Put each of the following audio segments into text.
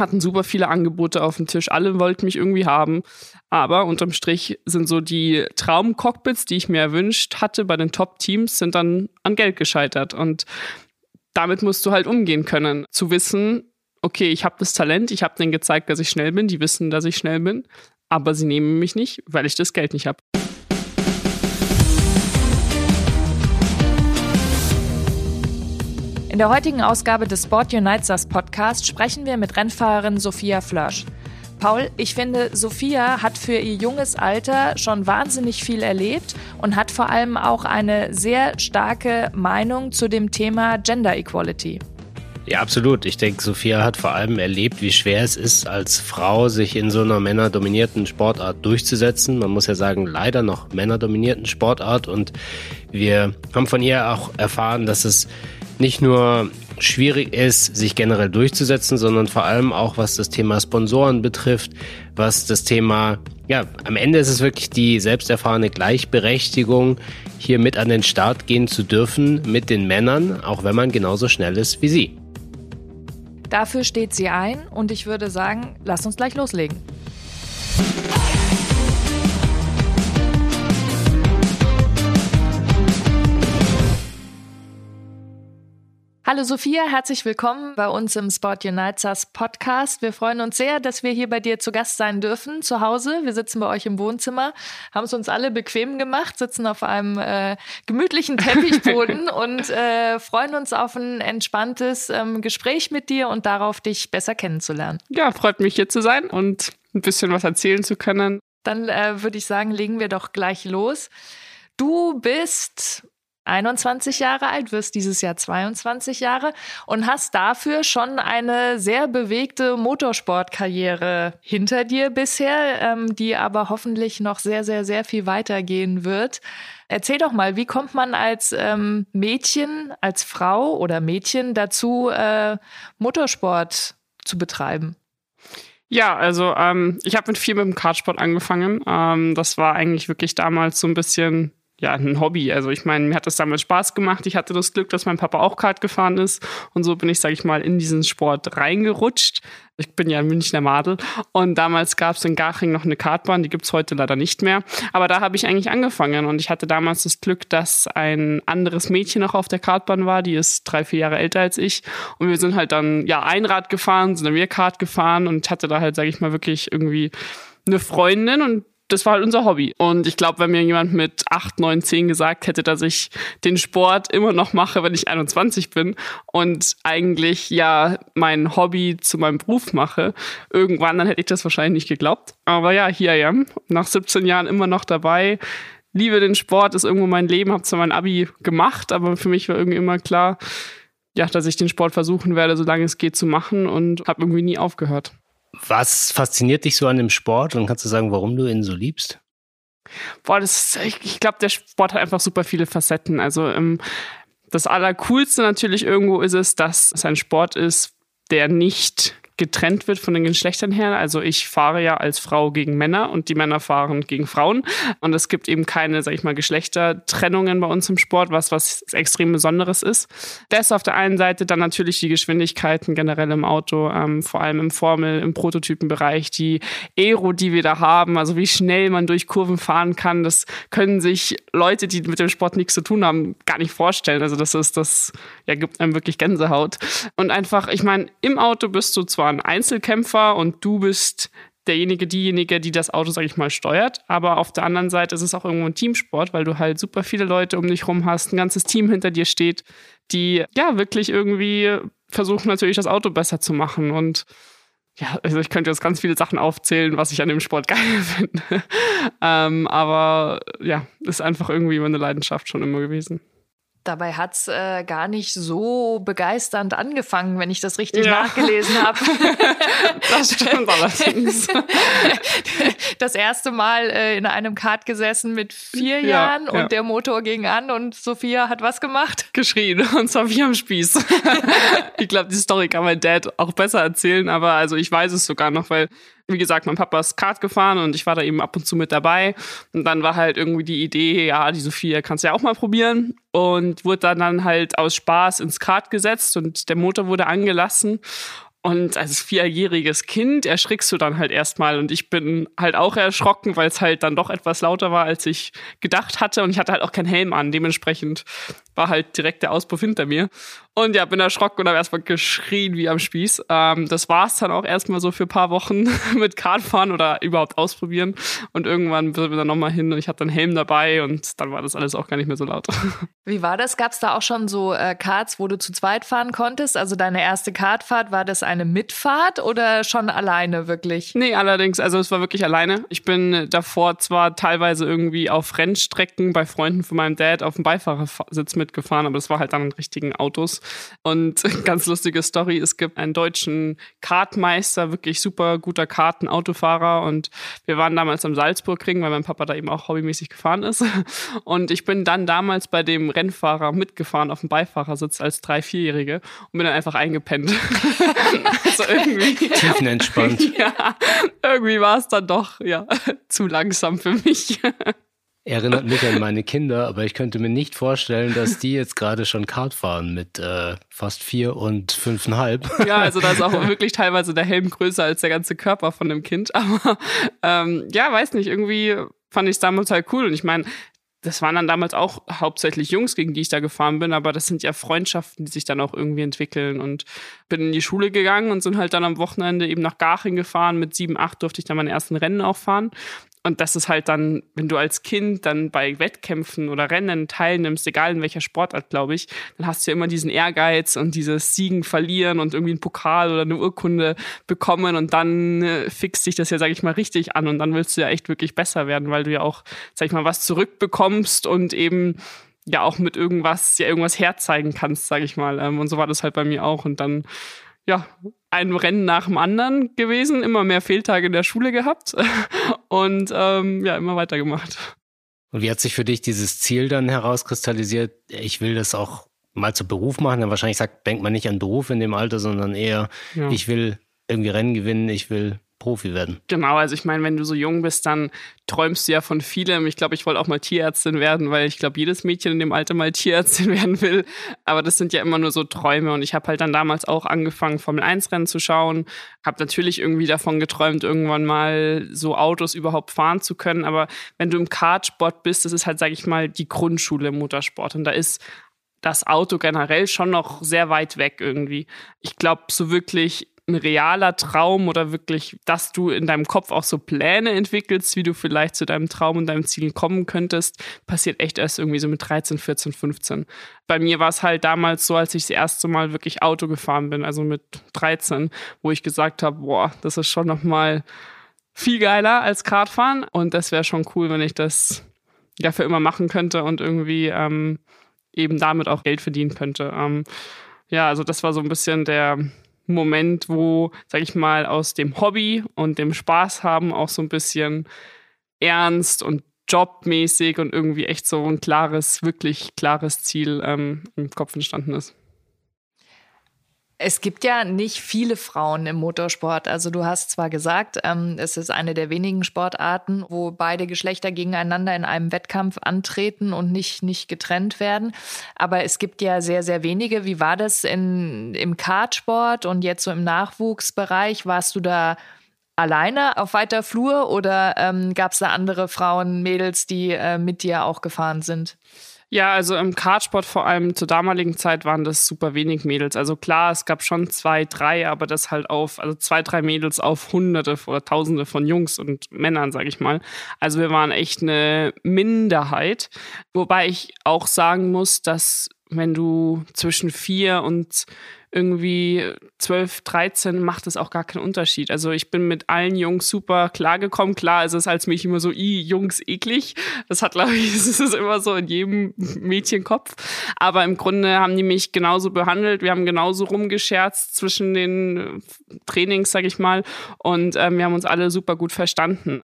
hatten super viele Angebote auf dem Tisch, alle wollten mich irgendwie haben. Aber unterm Strich sind so die Traumcockpits, die ich mir erwünscht hatte bei den Top-Teams, sind dann an Geld gescheitert. Und damit musst du halt umgehen können. Zu wissen, okay, ich habe das Talent, ich habe denen gezeigt, dass ich schnell bin, die wissen, dass ich schnell bin, aber sie nehmen mich nicht, weil ich das Geld nicht habe. Der heutigen Ausgabe des Sport Unites Us Podcast sprechen wir mit Rennfahrerin Sophia Flörsch. Paul, ich finde, Sophia hat für ihr junges Alter schon wahnsinnig viel erlebt und hat vor allem auch eine sehr starke Meinung zu dem Thema Gender Equality. Ja, absolut. Ich denke, Sophia hat vor allem erlebt, wie schwer es ist, als Frau sich in so einer männerdominierten Sportart durchzusetzen. Man muss ja sagen, leider noch männerdominierten Sportart. Und wir haben von ihr auch erfahren, dass es nicht nur schwierig ist, sich generell durchzusetzen, sondern vor allem auch, was das Thema Sponsoren betrifft, was das Thema, ja, am Ende ist es wirklich die selbsterfahrene Gleichberechtigung, hier mit an den Start gehen zu dürfen mit den Männern, auch wenn man genauso schnell ist wie sie. Dafür steht sie ein und ich würde sagen, lass uns gleich loslegen. Hallo Sophia, herzlich willkommen bei uns im Sport Unites Podcast. Wir freuen uns sehr, dass wir hier bei dir zu Gast sein dürfen, zu Hause. Wir sitzen bei euch im Wohnzimmer, haben es uns alle bequem gemacht, sitzen auf einem äh, gemütlichen Teppichboden und äh, freuen uns auf ein entspanntes ähm, Gespräch mit dir und darauf, dich besser kennenzulernen. Ja, freut mich hier zu sein und ein bisschen was erzählen zu können. Dann äh, würde ich sagen, legen wir doch gleich los. Du bist 21 Jahre alt, wirst dieses Jahr 22 Jahre und hast dafür schon eine sehr bewegte Motorsportkarriere hinter dir bisher, ähm, die aber hoffentlich noch sehr, sehr, sehr viel weitergehen wird. Erzähl doch mal, wie kommt man als ähm, Mädchen, als Frau oder Mädchen dazu, äh, Motorsport zu betreiben? Ja, also ähm, ich habe mit viel mit dem Kartsport angefangen. Ähm, das war eigentlich wirklich damals so ein bisschen ja, ein Hobby. Also ich meine, mir hat das damals Spaß gemacht. Ich hatte das Glück, dass mein Papa auch Kart gefahren ist. Und so bin ich, sage ich mal, in diesen Sport reingerutscht. Ich bin ja ein Münchner Madel. Und damals gab es in Garching noch eine Kartbahn, die gibt's heute leider nicht mehr. Aber da habe ich eigentlich angefangen. Und ich hatte damals das Glück, dass ein anderes Mädchen noch auf der Kartbahn war. Die ist drei, vier Jahre älter als ich. Und wir sind halt dann, ja, Einrad gefahren, sind dann wir Kart gefahren und hatte da halt, sage ich mal, wirklich irgendwie eine Freundin und das war halt unser Hobby. Und ich glaube, wenn mir jemand mit 8, 9, 10 gesagt hätte, dass ich den Sport immer noch mache, wenn ich 21 bin und eigentlich ja mein Hobby zu meinem Beruf mache, irgendwann, dann hätte ich das wahrscheinlich nicht geglaubt. Aber ja, hier ja, nach 17 Jahren immer noch dabei. Liebe den Sport, ist irgendwo mein Leben, habe zwar mein Abi gemacht, aber für mich war irgendwie immer klar, ja, dass ich den Sport versuchen werde, solange es geht zu machen und habe irgendwie nie aufgehört. Was fasziniert dich so an dem Sport und kannst du sagen, warum du ihn so liebst? Boah, das ich, ich glaube, der Sport hat einfach super viele Facetten. Also ähm, das Allercoolste natürlich irgendwo ist es, dass es ein Sport ist, der nicht getrennt wird von den Geschlechtern her. Also ich fahre ja als Frau gegen Männer und die Männer fahren gegen Frauen. Und es gibt eben keine, sag ich mal, Geschlechtertrennungen bei uns im Sport, was was extrem Besonderes ist. Das auf der einen Seite dann natürlich die Geschwindigkeiten generell im Auto, ähm, vor allem im Formel, im Prototypenbereich, die Aero, die wir da haben, also wie schnell man durch Kurven fahren kann, das können sich Leute, die mit dem Sport nichts zu tun haben, gar nicht vorstellen. Also das ist, das ja, gibt einem wirklich Gänsehaut. Und einfach, ich meine, im Auto bist du zwar ein Einzelkämpfer und du bist derjenige, diejenige, die das Auto, sag ich mal, steuert. Aber auf der anderen Seite ist es auch irgendwo ein Teamsport, weil du halt super viele Leute um dich rum hast, ein ganzes Team hinter dir steht, die ja wirklich irgendwie versuchen natürlich das Auto besser zu machen. Und ja, also ich könnte jetzt ganz viele Sachen aufzählen, was ich an dem Sport geil finde. ähm, aber ja, ist einfach irgendwie meine Leidenschaft schon immer gewesen. Dabei hat es äh, gar nicht so begeisternd angefangen, wenn ich das richtig ja. nachgelesen habe. das stimmt allerdings. Das erste Mal äh, in einem Kart gesessen mit vier ja, Jahren und ja. der Motor ging an und Sophia hat was gemacht? Geschrien und zwar wie am Spieß. ich glaube, die Story kann mein Dad auch besser erzählen, aber also ich weiß es sogar noch, weil wie gesagt, mein Papa ist Kart gefahren und ich war da eben ab und zu mit dabei. Und dann war halt irgendwie die Idee, ja, die Sophia kannst du ja auch mal probieren. Und wurde dann, dann halt aus Spaß ins Kart gesetzt und der Motor wurde angelassen. Und als vierjähriges Kind erschrickst du dann halt erstmal. Und ich bin halt auch erschrocken, weil es halt dann doch etwas lauter war, als ich gedacht hatte. Und ich hatte halt auch keinen Helm an. Dementsprechend war halt direkt der Auspuff hinter mir. Und ja, bin erschrocken und habe erstmal geschrien wie am Spieß. Ähm, das war es dann auch erstmal so für ein paar Wochen mit Kartfahren oder überhaupt ausprobieren. Und irgendwann sind wir dann nochmal hin und ich hatte einen Helm dabei und dann war das alles auch gar nicht mehr so laut. Wie war das? Gab es da auch schon so äh, Karts, wo du zu zweit fahren konntest? Also deine erste Kartfahrt, war das eine Mitfahrt oder schon alleine wirklich? Nee, allerdings, also es war wirklich alleine. Ich bin davor zwar teilweise irgendwie auf Rennstrecken bei Freunden von meinem Dad auf dem Beifahrersitz mitgefahren, aber das war halt dann in richtigen Autos. Und ganz lustige Story, es gibt einen deutschen Kartmeister, wirklich super guter Kartenautofahrer und wir waren damals am Salzburgring, weil mein Papa da eben auch hobbymäßig gefahren ist. Und ich bin dann damals bei dem Rennfahrer mitgefahren auf dem Beifahrersitz als drei, vierjährige und bin dann einfach eingepennt. also irgendwie. Tiefenentspannt. Ja, irgendwie war es dann doch, ja, zu langsam für mich. Erinnert mich an meine Kinder, aber ich könnte mir nicht vorstellen, dass die jetzt gerade schon Kart fahren mit äh, fast vier und fünfeinhalb. Ja, also da ist auch wirklich teilweise der Helm größer als der ganze Körper von dem Kind. Aber ähm, ja, weiß nicht, irgendwie fand ich es damals halt cool. Und ich meine, das waren dann damals auch hauptsächlich Jungs, gegen die ich da gefahren bin, aber das sind ja Freundschaften, die sich dann auch irgendwie entwickeln. Und bin in die Schule gegangen und sind halt dann am Wochenende eben nach Garching gefahren. Mit sieben, acht durfte ich dann meine ersten Rennen auch fahren. Und das ist halt dann, wenn du als Kind dann bei Wettkämpfen oder Rennen teilnimmst, egal in welcher Sportart, glaube ich, dann hast du ja immer diesen Ehrgeiz und dieses Siegen, Verlieren und irgendwie einen Pokal oder eine Urkunde bekommen und dann äh, fixt dich das ja, sage ich mal, richtig an und dann willst du ja echt wirklich besser werden, weil du ja auch, sag ich mal, was zurückbekommst und eben ja auch mit irgendwas, ja irgendwas herzeigen kannst, sage ich mal. Ähm, und so war das halt bei mir auch und dann ja, ein Rennen nach dem anderen gewesen, immer mehr Fehltage in der Schule gehabt und ähm, ja, immer weitergemacht. Und wie hat sich für dich dieses Ziel dann herauskristallisiert? Ich will das auch mal zu Beruf machen. Dann wahrscheinlich sagt, denkt man nicht an Beruf in dem Alter, sondern eher, ja. ich will irgendwie Rennen gewinnen, ich will Profi werden. Genau, also ich meine, wenn du so jung bist, dann träumst du ja von vielem. Ich glaube, ich wollte auch mal Tierärztin werden, weil ich glaube, jedes Mädchen in dem Alter mal Tierärztin werden will. Aber das sind ja immer nur so Träume. Und ich habe halt dann damals auch angefangen, Formel 1 Rennen zu schauen. Habe natürlich irgendwie davon geträumt, irgendwann mal so Autos überhaupt fahren zu können. Aber wenn du im Kartsport bist, das ist halt, sage ich mal, die Grundschule im Motorsport. Und da ist das Auto generell schon noch sehr weit weg irgendwie. Ich glaube, so wirklich ein realer Traum oder wirklich, dass du in deinem Kopf auch so Pläne entwickelst, wie du vielleicht zu deinem Traum und deinem Ziel kommen könntest, passiert echt erst irgendwie so mit 13, 14, 15. Bei mir war es halt damals so, als ich das erste Mal wirklich Auto gefahren bin, also mit 13, wo ich gesagt habe, boah, das ist schon nochmal viel geiler als Kartfahren und das wäre schon cool, wenn ich das ja für immer machen könnte und irgendwie ähm, eben damit auch Geld verdienen könnte. Ähm, ja, also das war so ein bisschen der Moment, wo, sag ich mal, aus dem Hobby und dem Spaß haben auch so ein bisschen ernst und jobmäßig und irgendwie echt so ein klares, wirklich klares Ziel ähm, im Kopf entstanden ist. Es gibt ja nicht viele Frauen im Motorsport. Also du hast zwar gesagt, ähm, es ist eine der wenigen Sportarten, wo beide Geschlechter gegeneinander in einem Wettkampf antreten und nicht, nicht getrennt werden. Aber es gibt ja sehr, sehr wenige. Wie war das in, im Kartsport und jetzt so im Nachwuchsbereich? Warst du da alleine auf weiter Flur oder ähm, gab es da andere Frauen, Mädels, die äh, mit dir auch gefahren sind? Ja, also im Kartsport vor allem zur damaligen Zeit waren das super wenig Mädels. Also klar, es gab schon zwei, drei, aber das halt auf, also zwei, drei Mädels auf Hunderte oder Tausende von Jungs und Männern, sag ich mal. Also wir waren echt eine Minderheit. Wobei ich auch sagen muss, dass wenn du zwischen vier und irgendwie 12, 13 macht es auch gar keinen Unterschied. Also ich bin mit allen Jungs super klargekommen. Klar ist es als mich immer so, i, Jungs eklig. Das hat, glaube ich, das ist immer so in jedem Mädchenkopf. Aber im Grunde haben die mich genauso behandelt. Wir haben genauso rumgescherzt zwischen den Trainings, sag ich mal. Und ähm, wir haben uns alle super gut verstanden.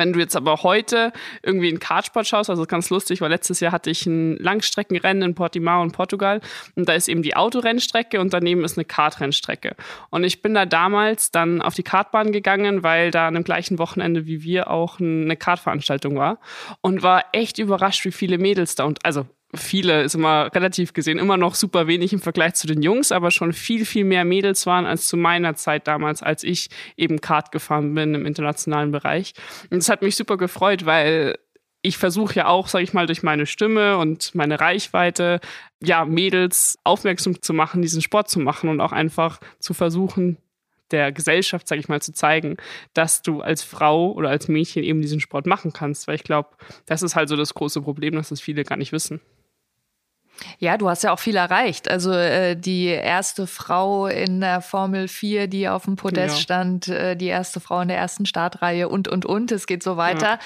Wenn du jetzt aber heute irgendwie in Kartsport schaust, also ganz lustig, weil letztes Jahr hatte ich ein Langstreckenrennen in Portimao in Portugal und da ist eben die Autorennstrecke und daneben ist eine Kartrennstrecke. Und ich bin da damals dann auf die Kartbahn gegangen, weil da an dem gleichen Wochenende wie wir auch eine Kartveranstaltung war und war echt überrascht, wie viele Mädels da und also viele, ist immer relativ gesehen immer noch super wenig im Vergleich zu den Jungs, aber schon viel, viel mehr Mädels waren als zu meiner Zeit damals, als ich eben Kart gefahren bin im internationalen Bereich. Und das hat mich super gefreut, weil ich versuche ja auch, sage ich mal, durch meine Stimme und meine Reichweite, ja, Mädels aufmerksam zu machen, diesen Sport zu machen und auch einfach zu versuchen, der Gesellschaft, sage ich mal, zu zeigen, dass du als Frau oder als Mädchen eben diesen Sport machen kannst. Weil ich glaube, das ist halt so das große Problem, dass das viele gar nicht wissen. Ja, du hast ja auch viel erreicht. Also äh, die erste Frau in der Formel 4, die auf dem Podest ja. stand, äh, die erste Frau in der ersten Startreihe und, und, und. Es geht so weiter. Ja.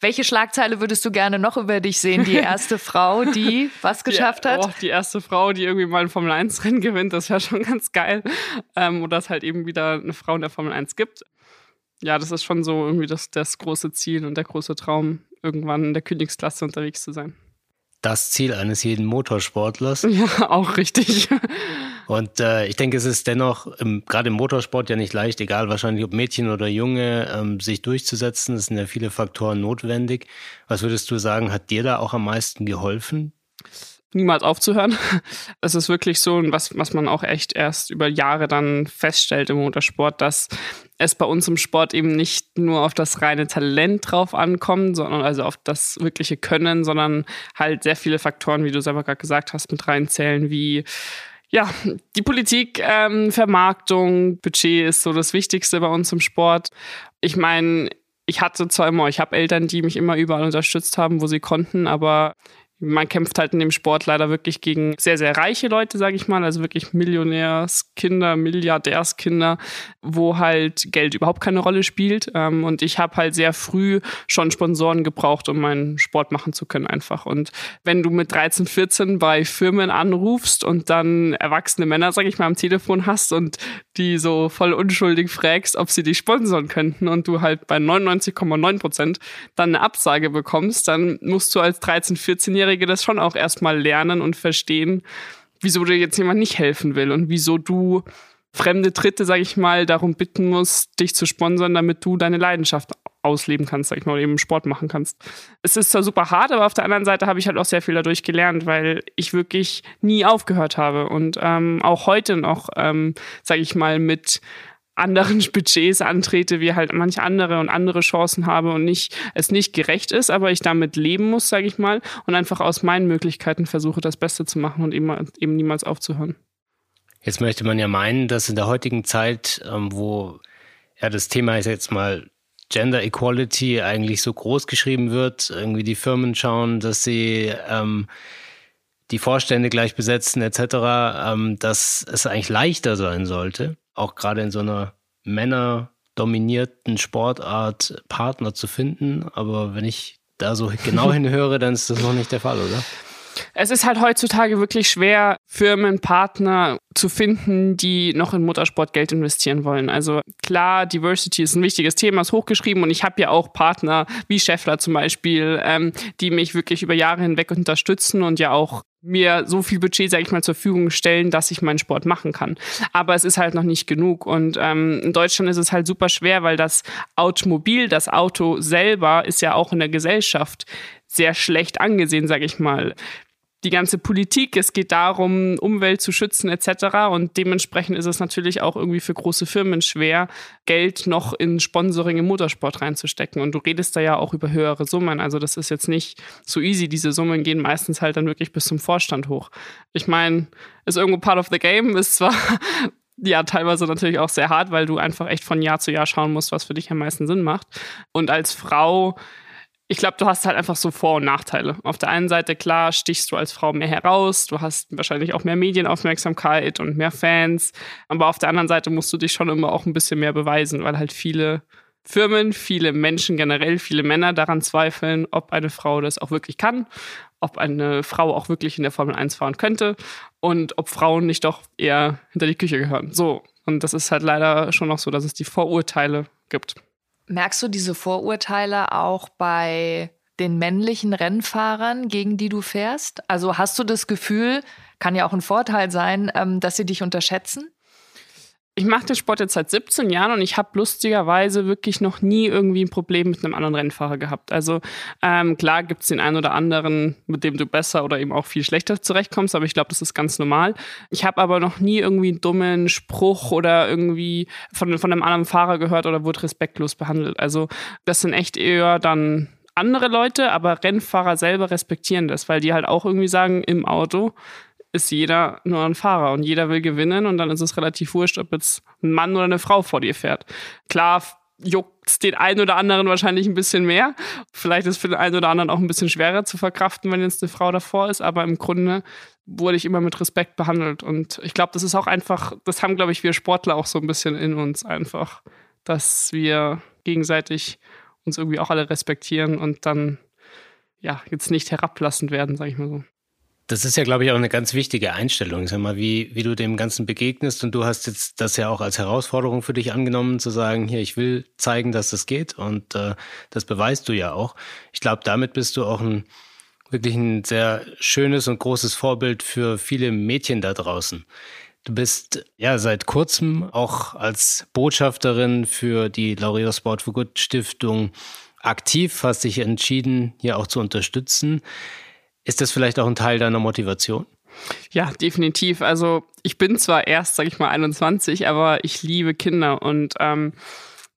Welche Schlagzeile würdest du gerne noch über dich sehen? Die erste Frau, die was geschafft die, hat? Oh, die erste Frau, die irgendwie mal ein Formel 1-Rennen gewinnt, das wäre schon ganz geil. Ähm, oder es halt eben wieder eine Frau in der Formel 1 gibt. Ja, das ist schon so irgendwie das, das große Ziel und der große Traum, irgendwann in der Königsklasse unterwegs zu sein das Ziel eines jeden Motorsportlers. Ja, auch richtig. Und äh, ich denke, es ist dennoch gerade im Motorsport ja nicht leicht, egal wahrscheinlich ob Mädchen oder Junge, ähm, sich durchzusetzen. Es sind ja viele Faktoren notwendig. Was würdest du sagen, hat dir da auch am meisten geholfen? Niemals aufzuhören. Es ist wirklich so, was, was man auch echt erst über Jahre dann feststellt im Motorsport, dass es bei uns im Sport eben nicht nur auf das reine Talent drauf ankommt, sondern also auf das wirkliche Können, sondern halt sehr viele Faktoren, wie du selber gerade gesagt hast, mit reinzählen, wie ja, die Politik, ähm, Vermarktung, Budget ist so das Wichtigste bei uns im Sport. Ich meine, ich hatte zwar immer, ich habe Eltern, die mich immer überall unterstützt haben, wo sie konnten, aber man kämpft halt in dem Sport leider wirklich gegen sehr, sehr reiche Leute, sage ich mal, also wirklich Millionärskinder, Milliardärskinder, wo halt Geld überhaupt keine Rolle spielt. Ähm, und ich habe halt sehr früh schon Sponsoren gebraucht, um meinen Sport machen zu können einfach. Und wenn du mit 13, 14 bei Firmen anrufst und dann erwachsene Männer, sage ich mal, am Telefon hast und die so voll unschuldig fragst, ob sie dich sponsoren könnten und du halt bei 99,9 Prozent dann eine Absage bekommst, dann musst du als 13, 14-Jähriger Minderjährige das schon auch erstmal lernen und verstehen, wieso dir jetzt jemand nicht helfen will und wieso du fremde Dritte, sag ich mal, darum bitten musst, dich zu sponsern, damit du deine Leidenschaft ausleben kannst, sag ich mal, oder eben Sport machen kannst. Es ist zwar super hart, aber auf der anderen Seite habe ich halt auch sehr viel dadurch gelernt, weil ich wirklich nie aufgehört habe und ähm, auch heute noch, ähm, sage ich mal, mit anderen Budgets antrete, wie halt manche andere und andere Chancen habe und nicht, es nicht gerecht ist, aber ich damit leben muss, sage ich mal, und einfach aus meinen Möglichkeiten versuche, das Beste zu machen und eben, eben niemals aufzuhören. Jetzt möchte man ja meinen, dass in der heutigen Zeit, ähm, wo ja das Thema ist jetzt mal Gender Equality eigentlich so groß geschrieben wird, irgendwie die Firmen schauen, dass sie ähm, die Vorstände gleich besetzen etc., ähm, dass es eigentlich leichter sein sollte auch gerade in so einer männerdominierten Sportart Partner zu finden. Aber wenn ich da so genau hinhöre, dann ist das noch nicht der Fall, oder? Es ist halt heutzutage wirklich schwer, Firmen, Partner zu finden, die noch in Motorsport Geld investieren wollen. Also klar, Diversity ist ein wichtiges Thema, ist hochgeschrieben und ich habe ja auch Partner wie Scheffler zum Beispiel, ähm, die mich wirklich über Jahre hinweg unterstützen und ja auch mir so viel Budget, sage ich mal, zur Verfügung stellen, dass ich meinen Sport machen kann. Aber es ist halt noch nicht genug. Und ähm, in Deutschland ist es halt super schwer, weil das Automobil, das Auto selber ist ja auch in der Gesellschaft sehr schlecht angesehen, sage ich mal die ganze Politik, es geht darum, Umwelt zu schützen etc. Und dementsprechend ist es natürlich auch irgendwie für große Firmen schwer, Geld noch in Sponsoring im Motorsport reinzustecken. Und du redest da ja auch über höhere Summen. Also das ist jetzt nicht so easy. Diese Summen gehen meistens halt dann wirklich bis zum Vorstand hoch. Ich meine, ist irgendwo part of the game, ist zwar ja teilweise natürlich auch sehr hart, weil du einfach echt von Jahr zu Jahr schauen musst, was für dich am meisten Sinn macht. Und als Frau ich glaube, du hast halt einfach so Vor- und Nachteile. Auf der einen Seite, klar, stichst du als Frau mehr heraus, du hast wahrscheinlich auch mehr Medienaufmerksamkeit und mehr Fans, aber auf der anderen Seite musst du dich schon immer auch ein bisschen mehr beweisen, weil halt viele Firmen, viele Menschen generell, viele Männer daran zweifeln, ob eine Frau das auch wirklich kann, ob eine Frau auch wirklich in der Formel 1 fahren könnte und ob Frauen nicht doch eher hinter die Küche gehören. So, und das ist halt leider schon noch so, dass es die Vorurteile gibt. Merkst du diese Vorurteile auch bei den männlichen Rennfahrern, gegen die du fährst? Also hast du das Gefühl, kann ja auch ein Vorteil sein, ähm, dass sie dich unterschätzen? Ich mache den Sport jetzt seit 17 Jahren und ich habe lustigerweise wirklich noch nie irgendwie ein Problem mit einem anderen Rennfahrer gehabt. Also ähm, klar gibt es den einen oder anderen, mit dem du besser oder eben auch viel schlechter zurechtkommst, aber ich glaube, das ist ganz normal. Ich habe aber noch nie irgendwie einen dummen Spruch oder irgendwie von, von einem anderen Fahrer gehört oder wurde respektlos behandelt. Also das sind echt eher dann andere Leute, aber Rennfahrer selber respektieren das, weil die halt auch irgendwie sagen, im Auto, ist jeder nur ein Fahrer und jeder will gewinnen und dann ist es relativ wurscht, ob jetzt ein Mann oder eine Frau vor dir fährt. Klar juckt den einen oder anderen wahrscheinlich ein bisschen mehr. Vielleicht ist es für den einen oder anderen auch ein bisschen schwerer zu verkraften, wenn jetzt eine Frau davor ist, aber im Grunde wurde ich immer mit Respekt behandelt und ich glaube, das ist auch einfach, das haben glaube ich wir Sportler auch so ein bisschen in uns einfach, dass wir gegenseitig uns irgendwie auch alle respektieren und dann ja, jetzt nicht herablassend werden, sage ich mal so. Das ist ja, glaube ich, auch eine ganz wichtige Einstellung, sag mal, wie, wie du dem Ganzen begegnest. Und du hast jetzt das ja auch als Herausforderung für dich angenommen, zu sagen, hier, ich will zeigen, dass das geht. Und äh, das beweist du ja auch. Ich glaube, damit bist du auch ein wirklich ein sehr schönes und großes Vorbild für viele Mädchen da draußen. Du bist ja seit kurzem auch als Botschafterin für die Laureus Sport for Good Stiftung aktiv, hast dich entschieden, hier auch zu unterstützen. Ist das vielleicht auch ein Teil deiner Motivation? Ja, definitiv. Also ich bin zwar erst, sag ich mal, 21, aber ich liebe Kinder und ähm,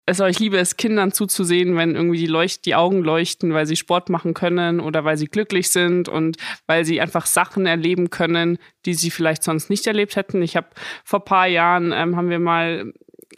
also ich liebe es, Kindern zuzusehen, wenn irgendwie die, Leucht die Augen leuchten, weil sie Sport machen können oder weil sie glücklich sind und weil sie einfach Sachen erleben können, die sie vielleicht sonst nicht erlebt hätten. Ich habe vor paar Jahren ähm, haben wir mal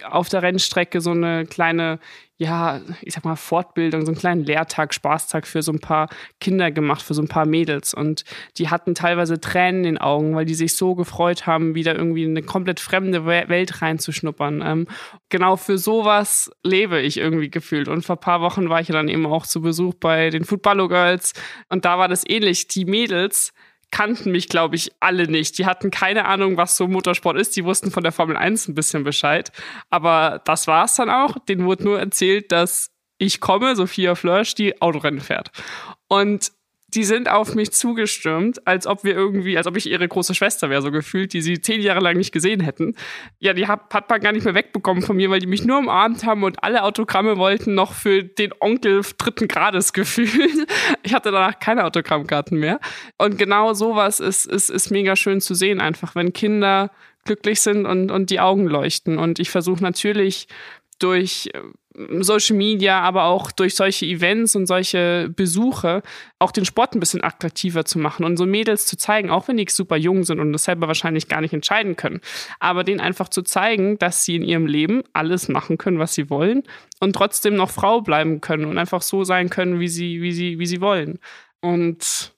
auf der Rennstrecke so eine kleine ja, ich sag mal, Fortbildung, so einen kleinen Lehrtag, Spaßtag für so ein paar Kinder gemacht, für so ein paar Mädels. Und die hatten teilweise Tränen in den Augen, weil die sich so gefreut haben, wieder irgendwie in eine komplett fremde Welt reinzuschnuppern. Ähm, genau für sowas lebe ich irgendwie gefühlt. Und vor ein paar Wochen war ich dann eben auch zu Besuch bei den Footballo Girls. Und da war das ähnlich. Die Mädels, kannten mich, glaube ich, alle nicht. Die hatten keine Ahnung, was so Motorsport ist. Die wussten von der Formel 1 ein bisschen Bescheid. Aber das war es dann auch. Denen wurde nur erzählt, dass ich komme, Sophia Flörsch, die Autorennen fährt. Und die sind auf mich zugestürmt, als ob wir irgendwie, als ob ich ihre große Schwester wäre, so gefühlt, die sie zehn Jahre lang nicht gesehen hätten. Ja, die hat, hat man gar nicht mehr wegbekommen von mir, weil die mich nur umarmt haben und alle Autogramme wollten noch für den Onkel dritten Grades gefühlt. Ich hatte danach keine Autogrammkarten mehr. Und genau sowas ist, ist, ist mega schön zu sehen, einfach, wenn Kinder glücklich sind und, und die Augen leuchten. Und ich versuche natürlich durch Social Media, aber auch durch solche Events und solche Besuche auch den Sport ein bisschen attraktiver zu machen und so Mädels zu zeigen, auch wenn die super jung sind und das selber wahrscheinlich gar nicht entscheiden können, aber denen einfach zu zeigen, dass sie in ihrem Leben alles machen können, was sie wollen und trotzdem noch Frau bleiben können und einfach so sein können, wie sie, wie sie, wie sie wollen. Und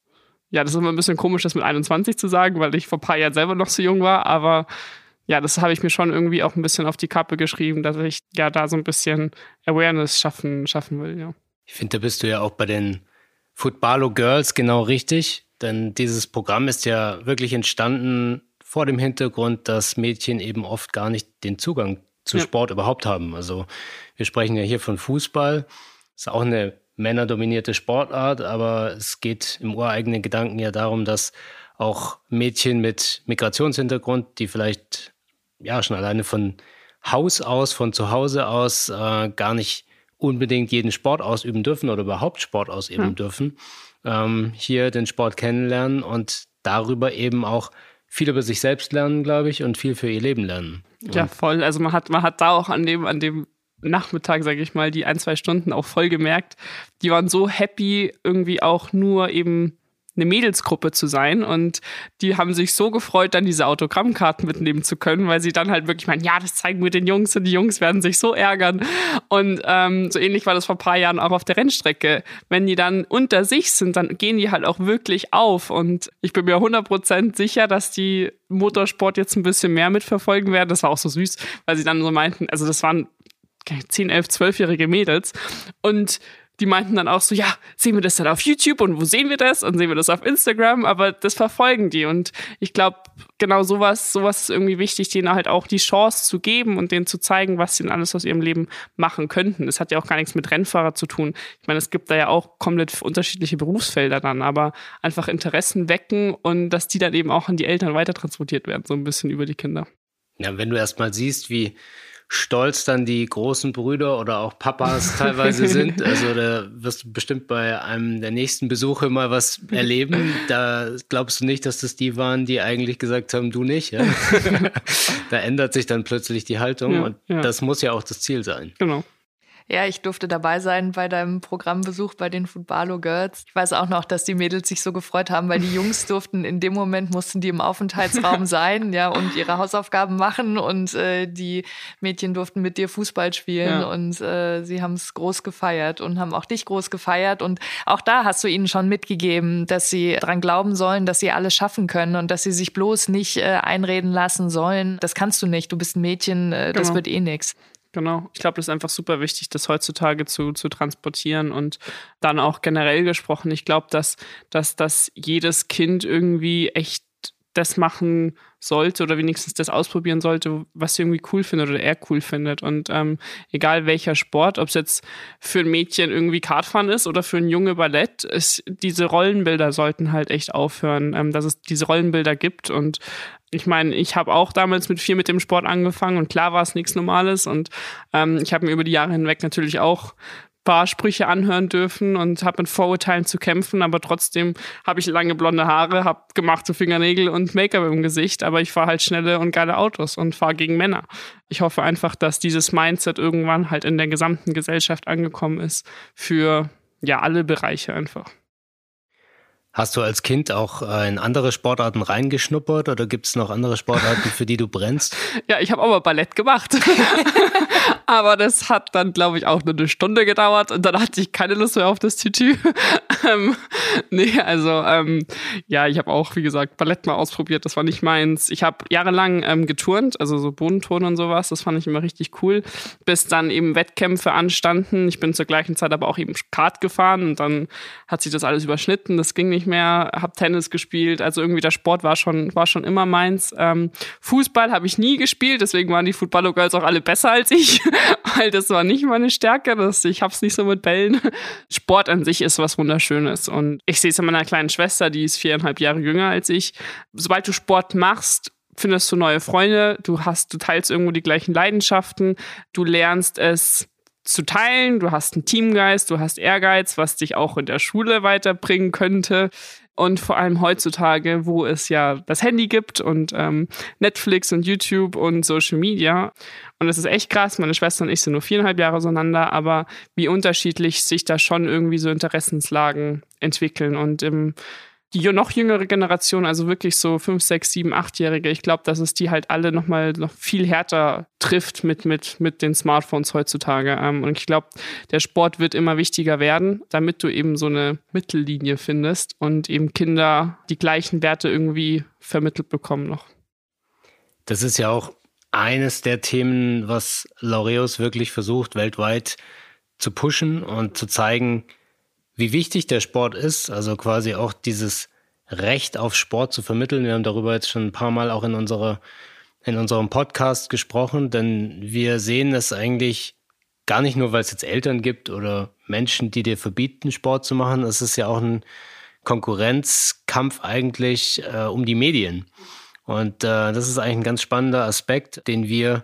ja, das ist immer ein bisschen komisch, das mit 21 zu sagen, weil ich vor ein paar Jahren selber noch so jung war, aber ja, das habe ich mir schon irgendwie auch ein bisschen auf die Kappe geschrieben, dass ich ja da so ein bisschen Awareness schaffen, schaffen will, ja. Ich finde, da bist du ja auch bei den Footballo Girls genau richtig, denn dieses Programm ist ja wirklich entstanden vor dem Hintergrund, dass Mädchen eben oft gar nicht den Zugang zu ja. Sport überhaupt haben. Also wir sprechen ja hier von Fußball, ist auch eine männerdominierte Sportart, aber es geht im ureigenen Gedanken ja darum, dass auch Mädchen mit Migrationshintergrund, die vielleicht ja schon alleine von Haus aus, von zu Hause aus äh, gar nicht unbedingt jeden Sport ausüben dürfen oder überhaupt Sport ausüben hm. dürfen, ähm, hier den Sport kennenlernen und darüber eben auch viel über sich selbst lernen, glaube ich, und viel für ihr Leben lernen. Und ja, voll. Also man hat, man hat da auch an dem, an dem Nachmittag, sage ich mal, die ein, zwei Stunden auch voll gemerkt, die waren so happy, irgendwie auch nur eben eine Mädelsgruppe zu sein. Und die haben sich so gefreut, dann diese Autogrammkarten mitnehmen zu können, weil sie dann halt wirklich meinen, ja, das zeigen wir den Jungs und die Jungs werden sich so ärgern. Und ähm, so ähnlich war das vor ein paar Jahren auch auf der Rennstrecke. Wenn die dann unter sich sind, dann gehen die halt auch wirklich auf. Und ich bin mir 100% sicher, dass die Motorsport jetzt ein bisschen mehr mitverfolgen werden. Das war auch so süß, weil sie dann so meinten, also das waren 10, 11, 12-jährige Mädels. Und die meinten dann auch so, ja, sehen wir das dann auf YouTube und wo sehen wir das? Und sehen wir das auf Instagram? Aber das verfolgen die. Und ich glaube, genau sowas, sowas ist irgendwie wichtig, denen halt auch die Chance zu geben und denen zu zeigen, was sie denn alles aus ihrem Leben machen könnten. Das hat ja auch gar nichts mit Rennfahrer zu tun. Ich meine, es gibt da ja auch komplett unterschiedliche Berufsfelder dann, aber einfach Interessen wecken und dass die dann eben auch an die Eltern weiter transportiert werden, so ein bisschen über die Kinder. Ja, wenn du erst mal siehst, wie stolz dann die großen Brüder oder auch Papas teilweise sind. Also da wirst du bestimmt bei einem der nächsten Besuche mal was erleben. Da glaubst du nicht, dass das die waren, die eigentlich gesagt haben, du nicht. Ja? da ändert sich dann plötzlich die Haltung ja, und ja. das muss ja auch das Ziel sein. Genau. Ja, ich durfte dabei sein bei deinem Programmbesuch bei den Footballo Girls. Ich weiß auch noch, dass die Mädels sich so gefreut haben, weil die Jungs durften in dem Moment mussten die im Aufenthaltsraum sein, ja, und ihre Hausaufgaben machen und äh, die Mädchen durften mit dir Fußball spielen ja. und äh, sie haben es groß gefeiert und haben auch dich groß gefeiert und auch da hast du ihnen schon mitgegeben, dass sie dran glauben sollen, dass sie alles schaffen können und dass sie sich bloß nicht äh, einreden lassen sollen. Das kannst du nicht. Du bist ein Mädchen, äh, das genau. wird eh nix. Genau. Ich glaube, das ist einfach super wichtig, das heutzutage zu, zu transportieren und dann auch generell gesprochen. Ich glaube, dass, dass, dass jedes Kind irgendwie echt das machen sollte oder wenigstens das ausprobieren sollte, was sie irgendwie cool findet oder er cool findet. Und ähm, egal welcher Sport, ob es jetzt für ein Mädchen irgendwie Kartfahren ist oder für ein Junge Ballett, ist, diese Rollenbilder sollten halt echt aufhören, ähm, dass es diese Rollenbilder gibt. Und ich meine, ich habe auch damals mit vier mit dem Sport angefangen und klar war es nichts Normales. Und ähm, ich habe mir über die Jahre hinweg natürlich auch paar Sprüche anhören dürfen und habe mit Vorurteilen zu kämpfen, aber trotzdem habe ich lange blonde Haare, habe gemachte Fingernägel und Make-up im Gesicht, aber ich fahre halt schnelle und geile Autos und fahre gegen Männer. Ich hoffe einfach, dass dieses Mindset irgendwann halt in der gesamten Gesellschaft angekommen ist für ja alle Bereiche einfach. Hast du als Kind auch äh, in andere Sportarten reingeschnuppert oder gibt es noch andere Sportarten, für die du brennst? Ja, ich habe auch mal Ballett gemacht. Aber das hat dann, glaube ich, auch nur eine Stunde gedauert und dann hatte ich keine Lust mehr auf das Tütü. ähm, nee, also ähm, ja, ich habe auch, wie gesagt, Ballett mal ausprobiert. Das war nicht meins. Ich habe jahrelang ähm, geturnt, also so Bodenturnen und sowas. Das fand ich immer richtig cool. Bis dann eben Wettkämpfe anstanden. Ich bin zur gleichen Zeit aber auch eben Kart gefahren und dann hat sich das alles überschnitten. Das ging nicht mehr. Hab Tennis gespielt. Also irgendwie der Sport war schon, war schon immer meins. Ähm, Fußball habe ich nie gespielt, deswegen waren die Footballo-Girls auch alle besser als ich, weil das war nicht meine Stärke. Das, ich hab's nicht so mit Bällen. Sport an sich ist was Wunderschönes und ich sehe es an meiner kleinen Schwester, die ist viereinhalb Jahre jünger als ich. Sobald du Sport machst, findest du neue Freunde, du hast, du teilst irgendwo die gleichen Leidenschaften, du lernst es zu teilen, du hast einen Teamgeist, du hast Ehrgeiz, was dich auch in der Schule weiterbringen könnte. Und vor allem heutzutage, wo es ja das Handy gibt und ähm, Netflix und YouTube und Social Media. Und das ist echt krass. Meine Schwester und ich sind nur viereinhalb Jahre auseinander, aber wie unterschiedlich sich da schon irgendwie so Interessenslagen entwickeln. Und im die noch jüngere Generation, also wirklich so fünf, sechs, sieben, achtjährige, ich glaube, dass es die halt alle noch mal noch viel härter trifft mit mit mit den Smartphones heutzutage. Ähm, und ich glaube, der Sport wird immer wichtiger werden, damit du eben so eine Mittellinie findest und eben Kinder die gleichen Werte irgendwie vermittelt bekommen noch. Das ist ja auch eines der Themen, was Laureus wirklich versucht, weltweit zu pushen und zu zeigen, wie wichtig der Sport ist, also quasi auch dieses Recht auf Sport zu vermitteln. Wir haben darüber jetzt schon ein paar Mal auch in unserer, in unserem Podcast gesprochen, denn wir sehen es eigentlich gar nicht nur, weil es jetzt Eltern gibt oder Menschen, die dir verbieten, Sport zu machen. Es ist ja auch ein Konkurrenzkampf eigentlich äh, um die Medien. Und äh, das ist eigentlich ein ganz spannender Aspekt, den wir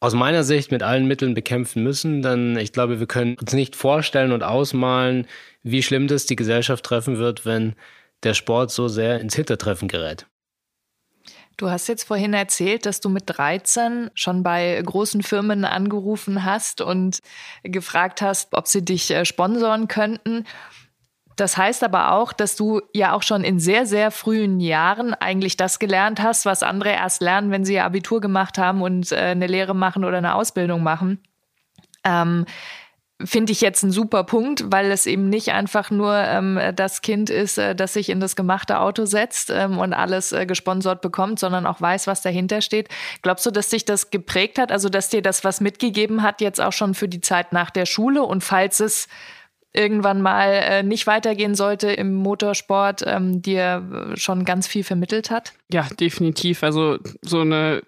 aus meiner Sicht mit allen Mitteln bekämpfen müssen, denn ich glaube, wir können uns nicht vorstellen und ausmalen, wie schlimm das die Gesellschaft treffen wird, wenn der Sport so sehr ins Hintertreffen gerät. Du hast jetzt vorhin erzählt, dass du mit 13 schon bei großen Firmen angerufen hast und gefragt hast, ob sie dich äh, sponsoren könnten. Das heißt aber auch, dass du ja auch schon in sehr, sehr frühen Jahren eigentlich das gelernt hast, was andere erst lernen, wenn sie ihr Abitur gemacht haben und äh, eine Lehre machen oder eine Ausbildung machen. Ähm, Finde ich jetzt ein super Punkt, weil es eben nicht einfach nur ähm, das Kind ist, äh, das sich in das gemachte Auto setzt ähm, und alles äh, gesponsert bekommt, sondern auch weiß, was dahinter steht. Glaubst du, dass sich das geprägt hat, also dass dir das was mitgegeben hat, jetzt auch schon für die Zeit nach der Schule und falls es irgendwann mal äh, nicht weitergehen sollte im Motorsport, ähm, dir schon ganz viel vermittelt hat? Ja, definitiv. Also so eine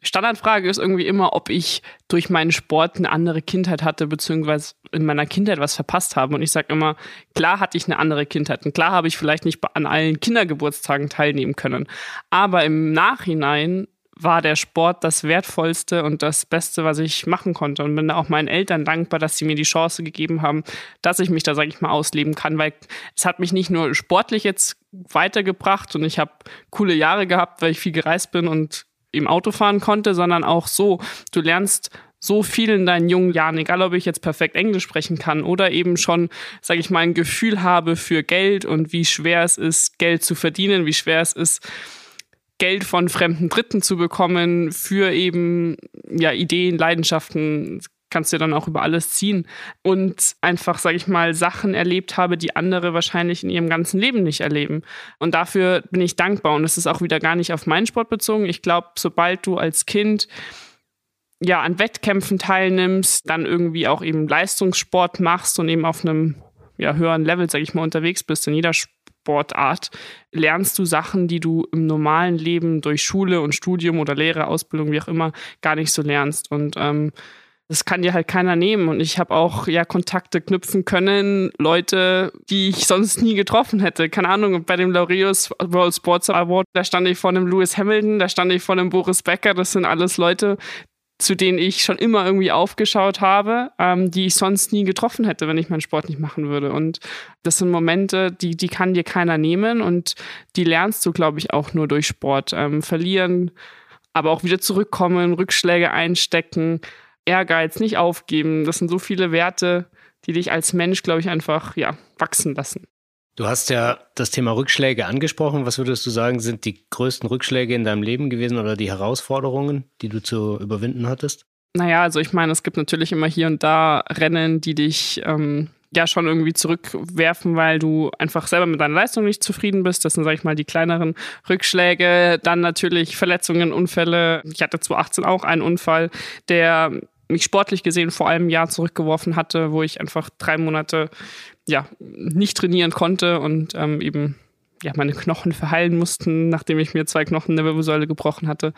Standardfrage ist irgendwie immer, ob ich durch meinen Sport eine andere Kindheit hatte, beziehungsweise in meiner Kindheit was verpasst habe. Und ich sage immer, klar hatte ich eine andere Kindheit. Und klar habe ich vielleicht nicht an allen Kindergeburtstagen teilnehmen können. Aber im Nachhinein war der Sport das Wertvollste und das Beste, was ich machen konnte. Und bin auch meinen Eltern dankbar, dass sie mir die Chance gegeben haben, dass ich mich da, sage ich mal, ausleben kann, weil es hat mich nicht nur sportlich jetzt weitergebracht und ich habe coole Jahre gehabt, weil ich viel gereist bin und im Auto fahren konnte, sondern auch so, du lernst so viel in deinen jungen Jahren, egal ob ich jetzt perfekt Englisch sprechen kann oder eben schon, sage ich mal, ein Gefühl habe für Geld und wie schwer es ist, Geld zu verdienen, wie schwer es ist, Geld von fremden Dritten zu bekommen für eben ja Ideen, Leidenschaften, kannst du dann auch über alles ziehen und einfach, sage ich mal, Sachen erlebt habe, die andere wahrscheinlich in ihrem ganzen Leben nicht erleben. Und dafür bin ich dankbar und es ist auch wieder gar nicht auf meinen Sport bezogen. Ich glaube, sobald du als Kind ja an Wettkämpfen teilnimmst, dann irgendwie auch eben Leistungssport machst und eben auf einem ja, höheren Level, sage ich mal, unterwegs bist in jeder Sportart, lernst du Sachen, die du im normalen Leben durch Schule und Studium oder Lehre, Ausbildung, wie auch immer, gar nicht so lernst. Und ähm, das kann dir halt keiner nehmen. Und ich habe auch ja Kontakte knüpfen können, Leute, die ich sonst nie getroffen hätte. Keine Ahnung, bei dem Laureus World Sports Award, da stand ich vor einem Lewis Hamilton, da stand ich vor einem Boris Becker. Das sind alles Leute, zu denen ich schon immer irgendwie aufgeschaut habe, ähm, die ich sonst nie getroffen hätte, wenn ich meinen Sport nicht machen würde. Und das sind Momente, die, die kann dir keiner nehmen und die lernst du, glaube ich, auch nur durch Sport. Ähm, verlieren, aber auch wieder zurückkommen, Rückschläge einstecken, Ehrgeiz, nicht aufgeben. Das sind so viele Werte, die dich als Mensch, glaube ich, einfach ja, wachsen lassen. Du hast ja das Thema Rückschläge angesprochen. Was würdest du sagen, sind die größten Rückschläge in deinem Leben gewesen oder die Herausforderungen, die du zu überwinden hattest? Naja, also ich meine, es gibt natürlich immer hier und da Rennen, die dich ähm, ja schon irgendwie zurückwerfen, weil du einfach selber mit deiner Leistung nicht zufrieden bist. Das sind, sag ich mal, die kleineren Rückschläge. Dann natürlich Verletzungen, Unfälle. Ich hatte 2018 auch einen Unfall, der mich sportlich gesehen vor allem ein Jahr zurückgeworfen hatte, wo ich einfach drei Monate ja nicht trainieren konnte und ähm, eben ja, meine Knochen verheilen mussten, nachdem ich mir zwei Knochen in der Wirbelsäule gebrochen hatte.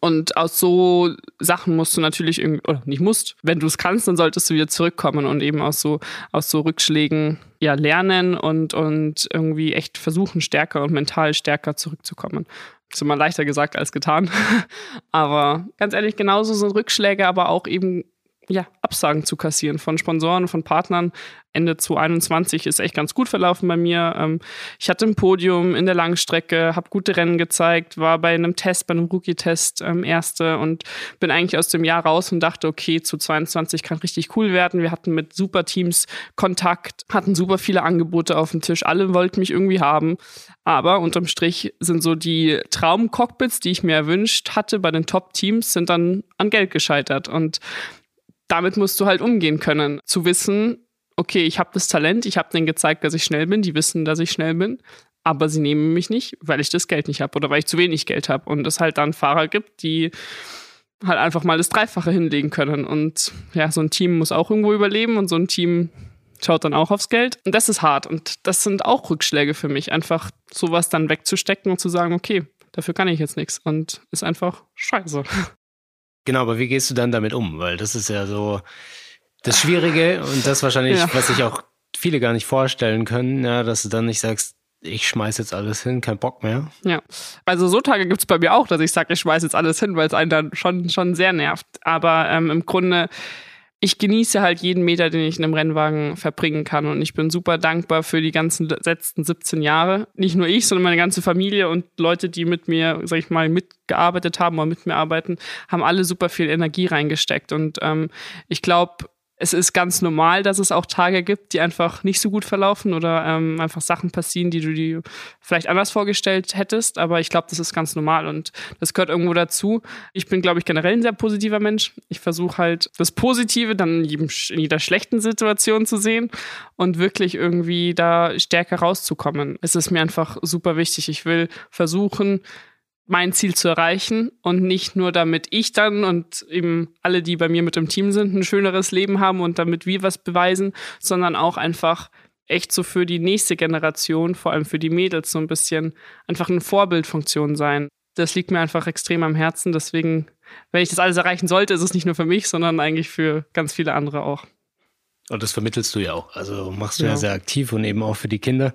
Und aus so Sachen musst du natürlich irgendwie, oder nicht musst, wenn du es kannst, dann solltest du wieder zurückkommen und eben aus so, aus so Rückschlägen ja lernen und, und irgendwie echt versuchen, stärker und mental stärker zurückzukommen. Das ist immer leichter gesagt als getan. aber ganz ehrlich, genauso sind Rückschläge, aber auch eben ja, Absagen zu kassieren von Sponsoren, von Partnern. Ende 2021 ist echt ganz gut verlaufen bei mir. Ähm, ich hatte ein Podium in der Langstrecke, habe gute Rennen gezeigt, war bei einem Test, bei einem Rookie-Test ähm, Erste und bin eigentlich aus dem Jahr raus und dachte, okay, zu 22 kann richtig cool werden. Wir hatten mit super Teams Kontakt, hatten super viele Angebote auf dem Tisch. Alle wollten mich irgendwie haben. Aber unterm Strich sind so die Traumcockpits, die ich mir erwünscht hatte bei den Top-Teams, sind dann an Geld gescheitert. Und damit musst du halt umgehen können. Zu wissen, okay, ich habe das Talent, ich habe denen gezeigt, dass ich schnell bin, die wissen, dass ich schnell bin, aber sie nehmen mich nicht, weil ich das Geld nicht habe oder weil ich zu wenig Geld habe. Und es halt dann Fahrer gibt, die halt einfach mal das Dreifache hinlegen können. Und ja, so ein Team muss auch irgendwo überleben und so ein Team schaut dann auch aufs Geld. Und das ist hart. Und das sind auch Rückschläge für mich, einfach sowas dann wegzustecken und zu sagen, okay, dafür kann ich jetzt nichts. Und ist einfach scheiße. Genau, aber wie gehst du dann damit um? Weil das ist ja so das Schwierige und das wahrscheinlich, ja. was sich auch viele gar nicht vorstellen können, ja, dass du dann nicht sagst, ich schmeiß jetzt alles hin, kein Bock mehr. Ja, also so Tage gibt es bei mir auch, dass ich sage, ich schmeiß jetzt alles hin, weil es einen dann schon, schon sehr nervt. Aber ähm, im Grunde ich genieße halt jeden Meter, den ich in einem Rennwagen verbringen kann. Und ich bin super dankbar für die ganzen letzten 17 Jahre. Nicht nur ich, sondern meine ganze Familie und Leute, die mit mir, sag ich mal, mitgearbeitet haben oder mit mir arbeiten, haben alle super viel Energie reingesteckt. Und ähm, ich glaube, es ist ganz normal, dass es auch Tage gibt, die einfach nicht so gut verlaufen oder ähm, einfach Sachen passieren, die du dir vielleicht anders vorgestellt hättest. Aber ich glaube, das ist ganz normal und das gehört irgendwo dazu. Ich bin, glaube ich, generell ein sehr positiver Mensch. Ich versuche halt das Positive dann in, in jeder schlechten Situation zu sehen und wirklich irgendwie da stärker rauszukommen. Es ist mir einfach super wichtig. Ich will versuchen, mein Ziel zu erreichen und nicht nur damit ich dann und eben alle, die bei mir mit im Team sind, ein schöneres Leben haben und damit wir was beweisen, sondern auch einfach echt so für die nächste Generation, vor allem für die Mädels, so ein bisschen einfach eine Vorbildfunktion sein. Das liegt mir einfach extrem am Herzen. Deswegen, wenn ich das alles erreichen sollte, ist es nicht nur für mich, sondern eigentlich für ganz viele andere auch. Und das vermittelst du ja auch. Also machst du ja. ja sehr aktiv und eben auch für die Kinder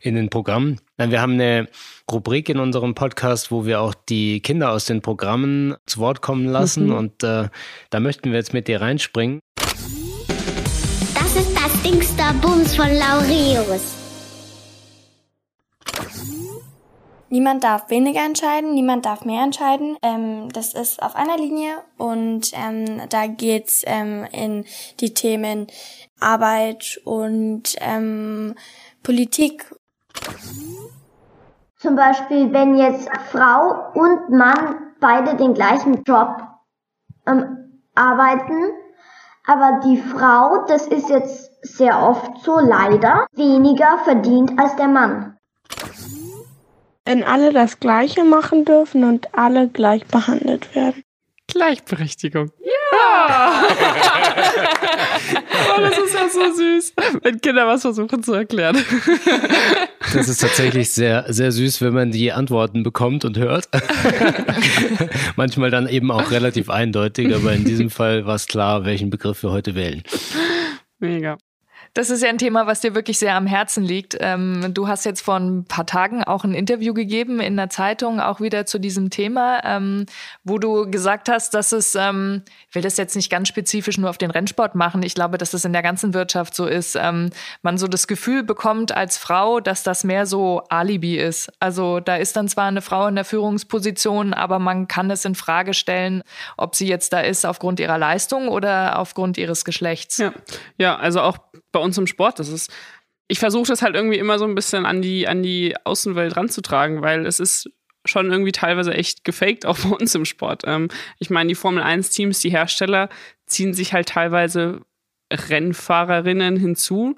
in den Programmen. Wir haben eine Rubrik in unserem Podcast, wo wir auch die Kinder aus den Programmen zu Wort kommen lassen. Mhm. Und äh, da möchten wir jetzt mit dir reinspringen. Das ist das Dingster Bums von Laureus. Niemand darf weniger entscheiden, niemand darf mehr entscheiden. Ähm, das ist auf einer Linie und ähm, da geht's ähm, in die Themen Arbeit und ähm, Politik. Zum Beispiel, wenn jetzt Frau und Mann beide den gleichen Job ähm, arbeiten, aber die Frau, das ist jetzt sehr oft so leider, weniger verdient als der Mann wenn alle das Gleiche machen dürfen und alle gleich behandelt werden. Gleichberechtigung. Ja! oh, das ist ja so süß, wenn Kinder was versuchen zu erklären. Das ist tatsächlich sehr, sehr süß, wenn man die Antworten bekommt und hört. Manchmal dann eben auch relativ eindeutig, aber in diesem Fall war es klar, welchen Begriff wir heute wählen. Mega. Das ist ja ein Thema, was dir wirklich sehr am Herzen liegt. Ähm, du hast jetzt vor ein paar Tagen auch ein Interview gegeben in der Zeitung, auch wieder zu diesem Thema, ähm, wo du gesagt hast, dass es, ähm, ich will das jetzt nicht ganz spezifisch nur auf den Rennsport machen, ich glaube, dass es in der ganzen Wirtschaft so ist, ähm, man so das Gefühl bekommt als Frau, dass das mehr so Alibi ist. Also da ist dann zwar eine Frau in der Führungsposition, aber man kann es in Frage stellen, ob sie jetzt da ist aufgrund ihrer Leistung oder aufgrund ihres Geschlechts. Ja, ja also auch bei uns im Sport. Das ist, ich versuche das halt irgendwie immer so ein bisschen an die, an die Außenwelt ranzutragen, weil es ist schon irgendwie teilweise echt gefaked, auch bei uns im Sport. Ähm, ich meine, die Formel 1-Teams, die Hersteller, ziehen sich halt teilweise Rennfahrerinnen hinzu,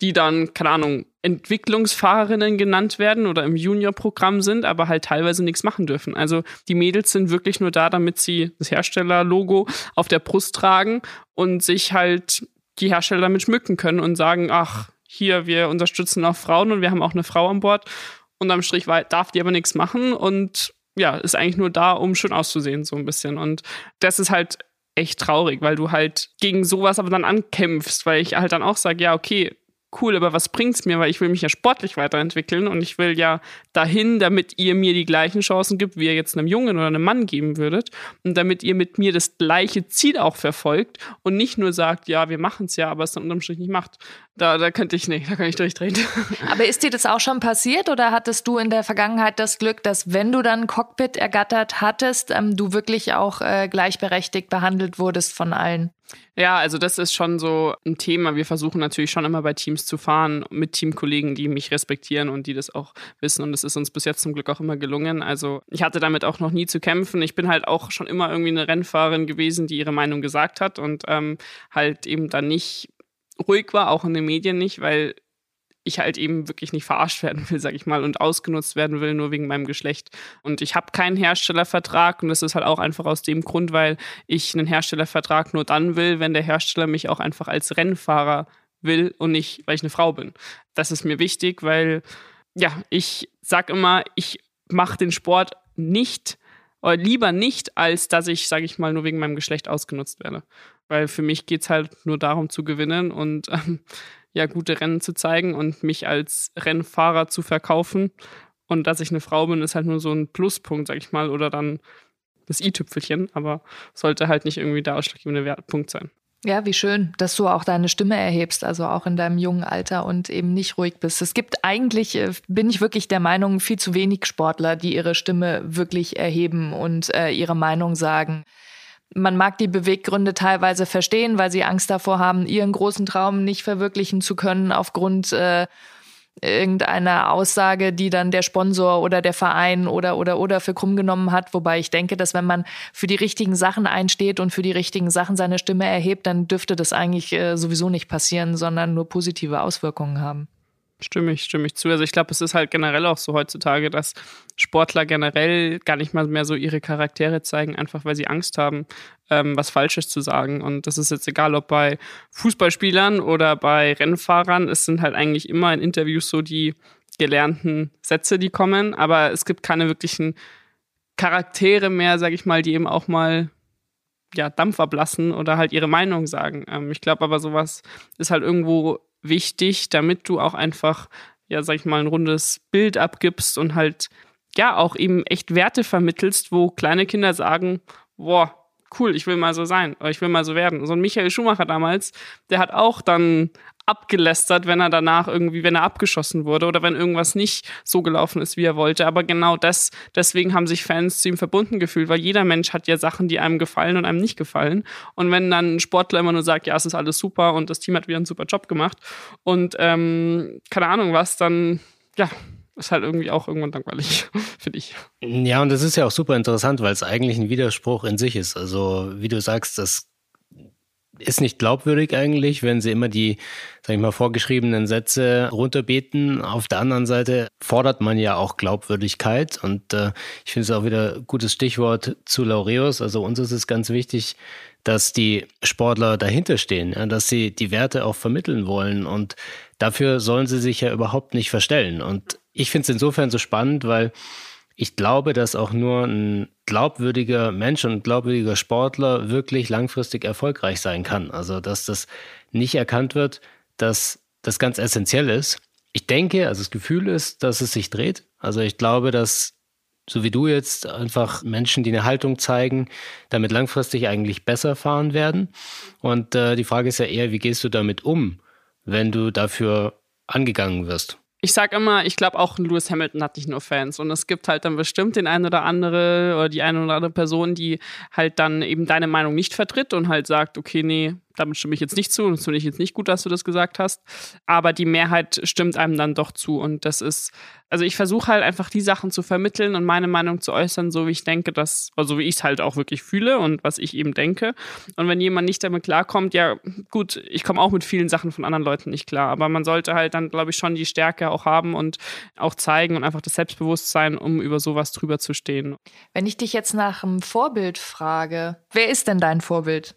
die dann, keine Ahnung, Entwicklungsfahrerinnen genannt werden oder im Junior-Programm sind, aber halt teilweise nichts machen dürfen. Also die Mädels sind wirklich nur da, damit sie das Herstellerlogo auf der Brust tragen und sich halt die Hersteller damit schmücken können und sagen, ach, hier, wir unterstützen auch Frauen und wir haben auch eine Frau an Bord. Und am Strich darf die aber nichts machen und ja, ist eigentlich nur da, um schön auszusehen, so ein bisschen. Und das ist halt echt traurig, weil du halt gegen sowas aber dann ankämpfst, weil ich halt dann auch sage, ja, okay, cool, aber was bringt's mir? Weil ich will mich ja sportlich weiterentwickeln und ich will ja dahin, damit ihr mir die gleichen Chancen gibt, wie ihr jetzt einem Jungen oder einem Mann geben würdet. Und damit ihr mit mir das gleiche Ziel auch verfolgt und nicht nur sagt, ja, wir machen's ja, aber es dann unterm Strich nicht macht. Da, da könnte ich nicht, da kann ich durchdrehen. Aber ist dir das auch schon passiert oder hattest du in der Vergangenheit das Glück, dass wenn du dann Cockpit ergattert hattest, ähm, du wirklich auch äh, gleichberechtigt behandelt wurdest von allen? Ja, also das ist schon so ein Thema. Wir versuchen natürlich schon immer bei Teams zu fahren mit Teamkollegen, die mich respektieren und die das auch wissen. Und das ist uns bis jetzt zum Glück auch immer gelungen. Also ich hatte damit auch noch nie zu kämpfen. Ich bin halt auch schon immer irgendwie eine Rennfahrerin gewesen, die ihre Meinung gesagt hat und ähm, halt eben dann nicht ruhig war, auch in den Medien nicht, weil ich halt eben wirklich nicht verarscht werden will, sag ich mal, und ausgenutzt werden will, nur wegen meinem Geschlecht. Und ich habe keinen Herstellervertrag und das ist halt auch einfach aus dem Grund, weil ich einen Herstellervertrag nur dann will, wenn der Hersteller mich auch einfach als Rennfahrer will und nicht, weil ich eine Frau bin. Das ist mir wichtig, weil ja, ich sag immer, ich mache den Sport nicht oder lieber nicht, als dass ich, sage ich mal, nur wegen meinem Geschlecht ausgenutzt werde. Weil für mich geht es halt nur darum zu gewinnen und ähm, ja gute Rennen zu zeigen und mich als Rennfahrer zu verkaufen. Und dass ich eine Frau bin, ist halt nur so ein Pluspunkt, sag ich mal, oder dann das i-Tüpfelchen, aber sollte halt nicht irgendwie der ausschlaggebende Punkt sein. Ja, wie schön, dass du auch deine Stimme erhebst, also auch in deinem jungen Alter und eben nicht ruhig bist. Es gibt eigentlich, äh, bin ich wirklich der Meinung, viel zu wenig Sportler, die ihre Stimme wirklich erheben und äh, ihre Meinung sagen. Man mag die Beweggründe teilweise verstehen, weil sie Angst davor haben, ihren großen Traum nicht verwirklichen zu können aufgrund äh, irgendeiner Aussage, die dann der Sponsor oder der Verein oder oder oder für krumm genommen hat. Wobei ich denke, dass wenn man für die richtigen Sachen einsteht und für die richtigen Sachen seine Stimme erhebt, dann dürfte das eigentlich äh, sowieso nicht passieren, sondern nur positive Auswirkungen haben. Stimme ich, stimme ich zu. Also ich glaube, es ist halt generell auch so heutzutage, dass Sportler generell gar nicht mal mehr so ihre Charaktere zeigen, einfach weil sie Angst haben, ähm, was Falsches zu sagen. Und das ist jetzt egal, ob bei Fußballspielern oder bei Rennfahrern. Es sind halt eigentlich immer in Interviews so die gelernten Sätze, die kommen, aber es gibt keine wirklichen Charaktere mehr, sag ich mal, die eben auch mal ja, Dampf ablassen oder halt ihre Meinung sagen. Ähm, ich glaube aber, sowas ist halt irgendwo wichtig, damit du auch einfach, ja, sag ich mal, ein rundes Bild abgibst und halt, ja, auch eben echt Werte vermittelst, wo kleine Kinder sagen, boah, cool, ich will mal so sein ich will mal so werden. So ein Michael Schumacher damals, der hat auch dann abgelästert, wenn er danach irgendwie, wenn er abgeschossen wurde oder wenn irgendwas nicht so gelaufen ist, wie er wollte. Aber genau das, deswegen haben sich Fans zu ihm verbunden gefühlt, weil jeder Mensch hat ja Sachen, die einem gefallen und einem nicht gefallen. Und wenn dann ein Sportler immer nur sagt, ja, es ist alles super und das Team hat wieder einen super Job gemacht und ähm, keine Ahnung was, dann ja, ist halt irgendwie auch irgendwann langweilig, finde ich. Ja, und das ist ja auch super interessant, weil es eigentlich ein Widerspruch in sich ist. Also, wie du sagst, das ist nicht glaubwürdig eigentlich, wenn sie immer die, sag ich mal, vorgeschriebenen Sätze runterbeten. Auf der anderen Seite fordert man ja auch Glaubwürdigkeit und äh, ich finde es auch wieder gutes Stichwort zu Laureus. Also uns ist es ganz wichtig, dass die Sportler dahinter stehen, ja, dass sie die Werte auch vermitteln wollen und dafür sollen sie sich ja überhaupt nicht verstellen. Und ich finde es insofern so spannend, weil ich glaube, dass auch nur ein glaubwürdiger Mensch und ein glaubwürdiger Sportler wirklich langfristig erfolgreich sein kann. Also, dass das nicht erkannt wird, dass das ganz essentiell ist. Ich denke, also das Gefühl ist, dass es sich dreht. Also ich glaube, dass so wie du jetzt einfach Menschen, die eine Haltung zeigen, damit langfristig eigentlich besser fahren werden. Und äh, die Frage ist ja eher, wie gehst du damit um, wenn du dafür angegangen wirst? Ich sag immer, ich glaube auch Lewis Hamilton hat nicht nur Fans. Und es gibt halt dann bestimmt den einen oder andere oder die eine oder andere Person, die halt dann eben deine Meinung nicht vertritt und halt sagt, okay, nee, damit stimme ich jetzt nicht zu und das finde ich jetzt nicht gut, dass du das gesagt hast. Aber die Mehrheit stimmt einem dann doch zu. Und das ist, also ich versuche halt einfach die Sachen zu vermitteln und meine Meinung zu äußern, so wie ich denke, dass, also wie ich es halt auch wirklich fühle und was ich eben denke. Und wenn jemand nicht damit klarkommt, ja, gut, ich komme auch mit vielen Sachen von anderen Leuten nicht klar. Aber man sollte halt dann, glaube ich, schon die Stärke auch haben und auch zeigen und einfach das Selbstbewusstsein, um über sowas drüber zu stehen. Wenn ich dich jetzt nach einem Vorbild frage, wer ist denn dein Vorbild?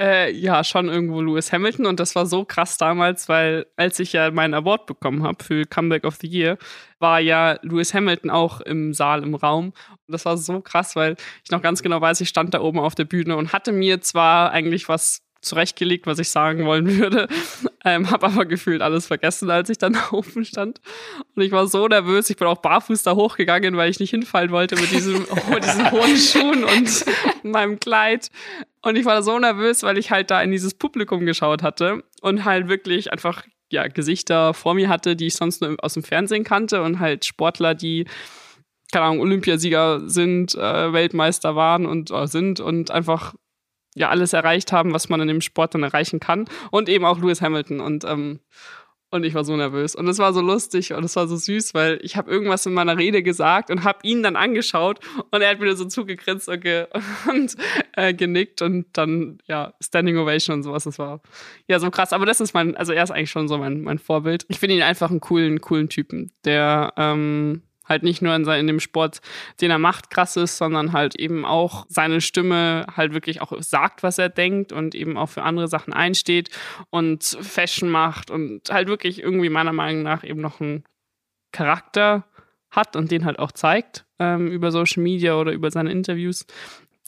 Äh, ja, schon irgendwo Lewis Hamilton und das war so krass damals, weil als ich ja meinen Award bekommen habe für Comeback of the Year, war ja Lewis Hamilton auch im Saal, im Raum. Und das war so krass, weil ich noch ganz genau weiß, ich stand da oben auf der Bühne und hatte mir zwar eigentlich was zurechtgelegt, was ich sagen wollen würde. Ähm, habe aber gefühlt alles vergessen, als ich dann da oben stand. Und ich war so nervös. Ich bin auch barfuß da hochgegangen, weil ich nicht hinfallen wollte mit, diesem, mit diesen hohen Schuhen und meinem Kleid. Und ich war so nervös, weil ich halt da in dieses Publikum geschaut hatte und halt wirklich einfach ja, Gesichter vor mir hatte, die ich sonst nur aus dem Fernsehen kannte und halt Sportler, die keine Ahnung, Olympiasieger sind, äh, Weltmeister waren und äh, sind und einfach ja alles erreicht haben, was man in dem Sport dann erreichen kann. Und eben auch Lewis Hamilton. Und, ähm, und ich war so nervös. Und es war so lustig und es war so süß, weil ich habe irgendwas in meiner Rede gesagt und habe ihn dann angeschaut und er hat wieder so zugegrinst und, ge und äh, genickt und dann, ja, Standing Ovation und sowas. Das war ja so krass. Aber das ist mein, also er ist eigentlich schon so mein, mein Vorbild. Ich finde ihn einfach einen coolen, coolen Typen, der, ähm, halt nicht nur in, in dem Sport, den er macht, krass ist, sondern halt eben auch seine Stimme halt wirklich auch sagt, was er denkt und eben auch für andere Sachen einsteht und Fashion macht und halt wirklich irgendwie meiner Meinung nach eben noch einen Charakter hat und den halt auch zeigt ähm, über Social Media oder über seine Interviews.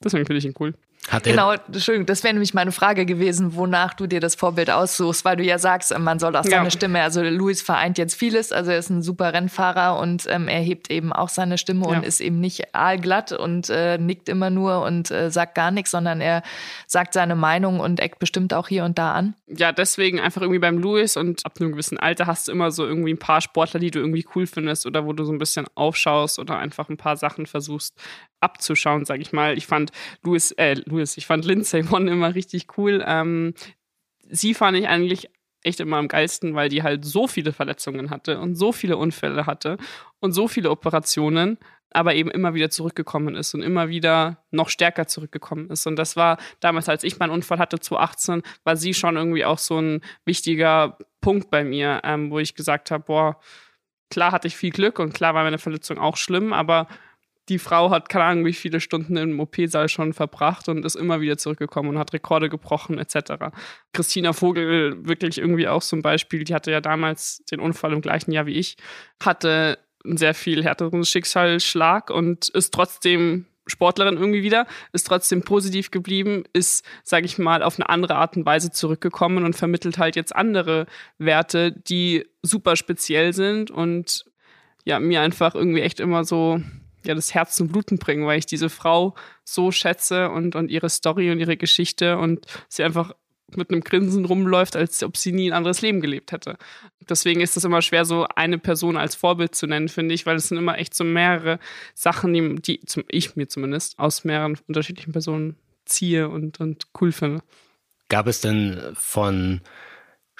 Deswegen finde ich ihn cool. Hat genau, Entschuldigung, das wäre nämlich meine Frage gewesen, wonach du dir das Vorbild aussuchst, weil du ja sagst, man soll auch seine ja. Stimme, also Luis vereint jetzt vieles, also er ist ein super Rennfahrer und ähm, er hebt eben auch seine Stimme ja. und ist eben nicht aalglatt und äh, nickt immer nur und äh, sagt gar nichts, sondern er sagt seine Meinung und eckt bestimmt auch hier und da an. Ja, deswegen einfach irgendwie beim Luis und ab einem gewissen Alter hast du immer so irgendwie ein paar Sportler, die du irgendwie cool findest oder wo du so ein bisschen aufschaust oder einfach ein paar Sachen versuchst abzuschauen, sag ich mal. Ich fand Louis, äh, Louis, ich fand Lindsay Vonn immer richtig cool. Ähm, sie fand ich eigentlich echt immer am geilsten, weil die halt so viele Verletzungen hatte und so viele Unfälle hatte und so viele Operationen, aber eben immer wieder zurückgekommen ist und immer wieder noch stärker zurückgekommen ist. Und das war damals, als ich meinen Unfall hatte, 2018, war sie schon irgendwie auch so ein wichtiger Punkt bei mir, ähm, wo ich gesagt habe, boah, klar hatte ich viel Glück und klar war meine Verletzung auch schlimm, aber die Frau hat keine Ahnung, wie viele Stunden im OP-Saal schon verbracht und ist immer wieder zurückgekommen und hat Rekorde gebrochen, etc. Christina Vogel, wirklich irgendwie auch zum Beispiel, die hatte ja damals den Unfall im gleichen Jahr wie ich, hatte einen sehr viel härteren Schicksalsschlag und ist trotzdem Sportlerin irgendwie wieder, ist trotzdem positiv geblieben, ist, sage ich mal, auf eine andere Art und Weise zurückgekommen und vermittelt halt jetzt andere Werte, die super speziell sind und ja, mir einfach irgendwie echt immer so ja, das Herz zum Bluten bringen, weil ich diese Frau so schätze und, und ihre Story und ihre Geschichte und sie einfach mit einem Grinsen rumläuft, als ob sie nie ein anderes Leben gelebt hätte. Deswegen ist es immer schwer, so eine Person als Vorbild zu nennen, finde ich, weil es sind immer echt so mehrere Sachen, die, die zum, ich mir zumindest aus mehreren unterschiedlichen Personen ziehe und, und cool finde. Gab es denn von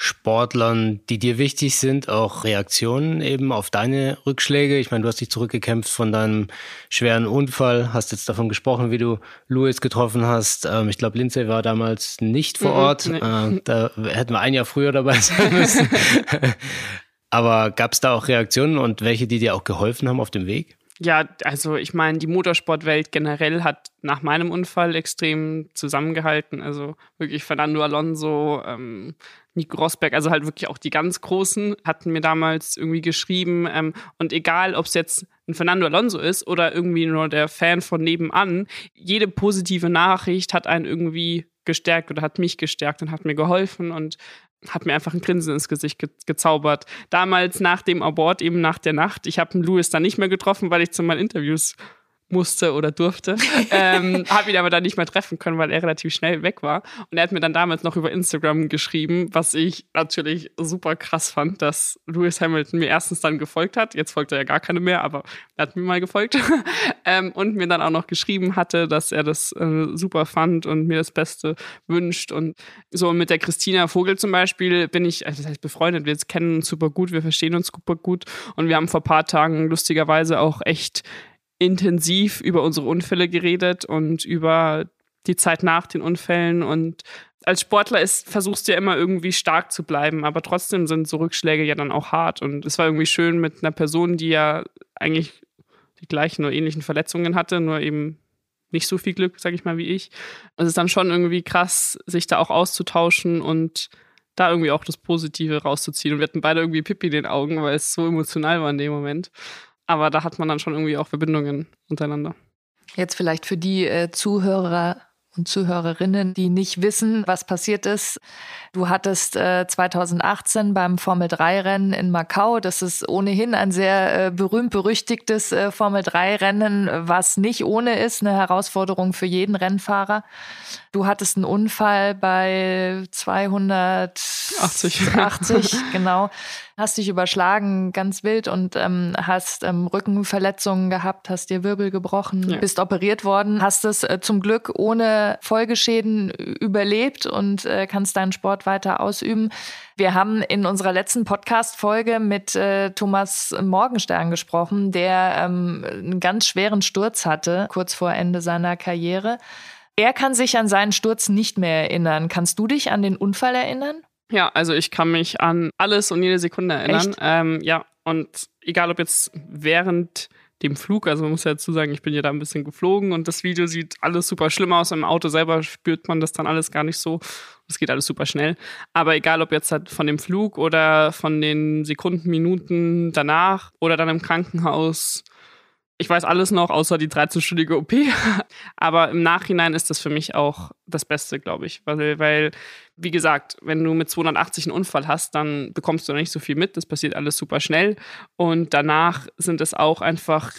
Sportlern, die dir wichtig sind, auch Reaktionen eben auf deine Rückschläge? Ich meine, du hast dich zurückgekämpft von deinem schweren Unfall, hast jetzt davon gesprochen, wie du Louis getroffen hast. Ähm, ich glaube, Lindsay war damals nicht vor mhm, Ort. Nee. Äh, da hätten wir ein Jahr früher dabei sein müssen. Aber gab es da auch Reaktionen und welche, die dir auch geholfen haben auf dem Weg? Ja, also ich meine, die Motorsportwelt generell hat nach meinem Unfall extrem zusammengehalten. Also wirklich Fernando Alonso, ähm, Nico Rosberg, also halt wirklich auch die ganz Großen, hatten mir damals irgendwie geschrieben. Ähm, und egal, ob es jetzt ein Fernando Alonso ist oder irgendwie nur der Fan von nebenan, jede positive Nachricht hat einen irgendwie gestärkt oder hat mich gestärkt und hat mir geholfen und hat mir einfach ein Grinsen ins Gesicht ge gezaubert. Damals nach dem Abort, eben nach der Nacht. Ich habe Louis dann nicht mehr getroffen, weil ich zu meinen Interviews musste oder durfte. ähm, habe ihn aber dann nicht mehr treffen können, weil er relativ schnell weg war. Und er hat mir dann damals noch über Instagram geschrieben, was ich natürlich super krass fand, dass Lewis Hamilton mir erstens dann gefolgt hat. Jetzt folgt er ja gar keine mehr, aber er hat mir mal gefolgt. ähm, und mir dann auch noch geschrieben hatte, dass er das äh, super fand und mir das Beste wünscht. Und so mit der Christina Vogel zum Beispiel bin ich, also das heißt befreundet, wir kennen uns super gut, wir verstehen uns super gut. Und wir haben vor ein paar Tagen lustigerweise auch echt intensiv über unsere Unfälle geredet und über die Zeit nach den Unfällen. Und als Sportler ist, versuchst du ja immer irgendwie stark zu bleiben, aber trotzdem sind so Rückschläge ja dann auch hart. Und es war irgendwie schön mit einer Person, die ja eigentlich die gleichen oder ähnlichen Verletzungen hatte, nur eben nicht so viel Glück, sag ich mal, wie ich. es ist dann schon irgendwie krass, sich da auch auszutauschen und da irgendwie auch das Positive rauszuziehen. Und wir hatten beide irgendwie Pippi in den Augen, weil es so emotional war in dem Moment. Aber da hat man dann schon irgendwie auch Verbindungen untereinander. Jetzt vielleicht für die äh, Zuhörer und Zuhörerinnen, die nicht wissen, was passiert ist. Du hattest äh, 2018 beim Formel 3 Rennen in Macau, das ist ohnehin ein sehr äh, berühmt berüchtigtes äh, Formel 3 Rennen, was nicht ohne ist, eine Herausforderung für jeden Rennfahrer. Du hattest einen Unfall bei 280, 80, genau. Hast dich überschlagen, ganz wild und ähm, hast ähm, Rückenverletzungen gehabt, hast dir Wirbel gebrochen, ja. bist operiert worden, hast es äh, zum Glück ohne Folgeschäden überlebt und äh, kannst deinen Sport weiter ausüben. Wir haben in unserer letzten Podcast-Folge mit äh, Thomas Morgenstern gesprochen, der ähm, einen ganz schweren Sturz hatte, kurz vor Ende seiner Karriere. Er kann sich an seinen Sturz nicht mehr erinnern. Kannst du dich an den Unfall erinnern? Ja, also ich kann mich an alles und jede Sekunde erinnern. Ähm, ja, und egal ob jetzt während dem Flug, also man muss ja dazu sagen, ich bin ja da ein bisschen geflogen und das Video sieht alles super schlimm aus. Im Auto selber spürt man das dann alles gar nicht so. Es geht alles super schnell. Aber egal ob jetzt halt von dem Flug oder von den Sekunden, Minuten danach oder dann im Krankenhaus ich weiß alles noch, außer die 13-stündige OP. Aber im Nachhinein ist das für mich auch das Beste, glaube ich. Weil, weil, wie gesagt, wenn du mit 280 einen Unfall hast, dann bekommst du nicht so viel mit. Das passiert alles super schnell. Und danach sind es auch einfach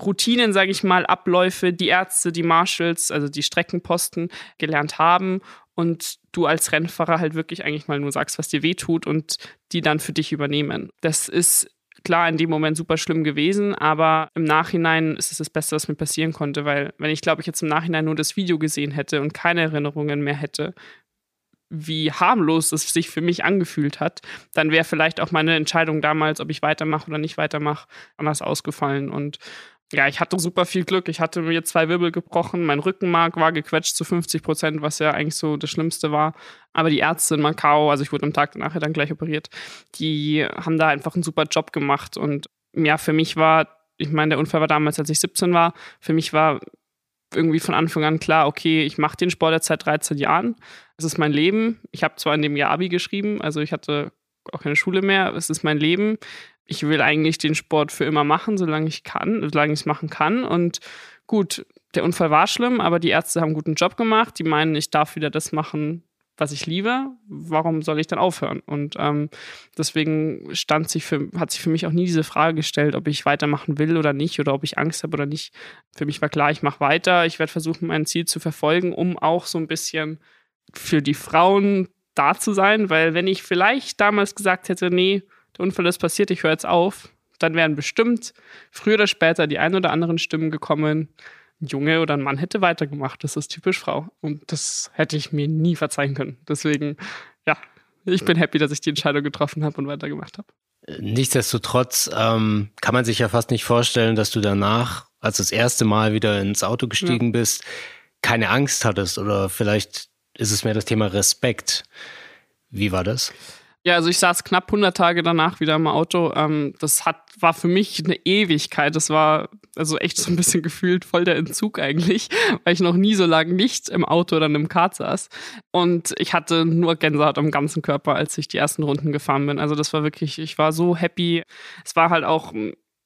Routinen, sage ich mal, Abläufe, die Ärzte, die Marshals, also die Streckenposten gelernt haben und du als Rennfahrer halt wirklich eigentlich mal nur sagst, was dir weh tut und die dann für dich übernehmen. Das ist klar in dem Moment super schlimm gewesen, aber im Nachhinein ist es das Beste, was mir passieren konnte, weil wenn ich glaube ich jetzt im Nachhinein nur das Video gesehen hätte und keine Erinnerungen mehr hätte, wie harmlos es sich für mich angefühlt hat, dann wäre vielleicht auch meine Entscheidung damals, ob ich weitermache oder nicht weitermache, anders ausgefallen. Und ja, ich hatte super viel Glück. Ich hatte mir zwei Wirbel gebrochen, mein Rückenmark war gequetscht zu 50 Prozent, was ja eigentlich so das Schlimmste war. Aber die Ärzte in Macau, also ich wurde am Tag danach dann gleich operiert, die haben da einfach einen super Job gemacht. Und ja, für mich war, ich meine, der Unfall war damals, als ich 17 war, für mich war irgendwie von Anfang an klar, okay, ich mache den Sport jetzt seit 13 Jahren. Es ist mein Leben. Ich habe zwar in dem Jahr Abi geschrieben, also ich hatte auch keine Schule mehr. Es ist mein Leben ich will eigentlich den Sport für immer machen, solange ich kann, solange ich es machen kann. Und gut, der Unfall war schlimm, aber die Ärzte haben einen guten Job gemacht. Die meinen, ich darf wieder das machen, was ich liebe. Warum soll ich dann aufhören? Und ähm, deswegen stand sich für, hat sich für mich auch nie diese Frage gestellt, ob ich weitermachen will oder nicht oder ob ich Angst habe oder nicht. Für mich war klar, ich mache weiter. Ich werde versuchen, mein Ziel zu verfolgen, um auch so ein bisschen für die Frauen da zu sein, weil wenn ich vielleicht damals gesagt hätte, nee, der Unfall ist passiert, ich höre jetzt auf, dann wären bestimmt früher oder später die ein oder anderen Stimmen gekommen, ein Junge oder ein Mann hätte weitergemacht. Das ist typisch Frau. Und das hätte ich mir nie verzeihen können. Deswegen, ja, ich bin happy, dass ich die Entscheidung getroffen habe und weitergemacht habe. Nichtsdestotrotz ähm, kann man sich ja fast nicht vorstellen, dass du danach, als du das erste Mal wieder ins Auto gestiegen ja. bist, keine Angst hattest oder vielleicht ist es mehr das Thema Respekt. Wie war das? Ja, also ich saß knapp 100 Tage danach wieder im Auto. Ähm, das hat, war für mich eine Ewigkeit. Das war also echt so ein bisschen gefühlt voll der Entzug eigentlich, weil ich noch nie so lange nicht im Auto oder einem Kart saß. Und ich hatte nur Gänsehaut am ganzen Körper, als ich die ersten Runden gefahren bin. Also das war wirklich, ich war so happy. Es war halt auch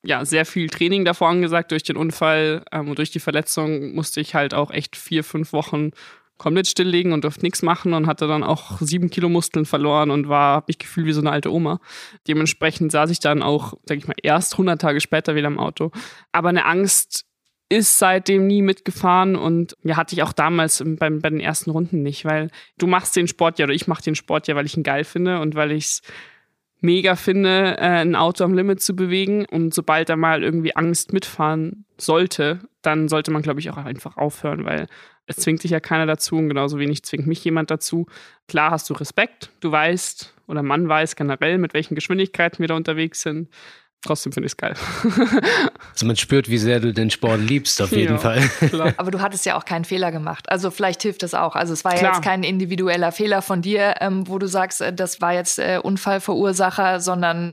ja, sehr viel Training davor angesagt. Durch den Unfall ähm, und durch die Verletzung musste ich halt auch echt vier, fünf Wochen komplett stilllegen und durfte nichts machen und hatte dann auch sieben Kilo Muskeln verloren und war, habe mich gefühlt wie so eine alte Oma. Dementsprechend saß ich dann auch, sag ich mal, erst 100 Tage später wieder im Auto. Aber eine Angst ist seitdem nie mitgefahren und ja, hatte ich auch damals bei, bei den ersten Runden nicht, weil du machst den Sport ja oder ich mache den Sport ja, weil ich ihn geil finde und weil ich mega finde, äh, ein Auto am Limit zu bewegen. Und sobald da mal irgendwie Angst mitfahren sollte, dann sollte man, glaube ich, auch einfach aufhören, weil es zwingt dich ja keiner dazu und genauso wenig zwingt mich jemand dazu. Klar hast du Respekt, du weißt oder man weiß generell, mit welchen Geschwindigkeiten wir da unterwegs sind. Trotzdem finde ich es geil. also man spürt, wie sehr du den Sport liebst, auf jeden ja, Fall. Klar. Aber du hattest ja auch keinen Fehler gemacht. Also vielleicht hilft das auch. Also es war klar. ja jetzt kein individueller Fehler von dir, ähm, wo du sagst, äh, das war jetzt äh, Unfallverursacher, sondern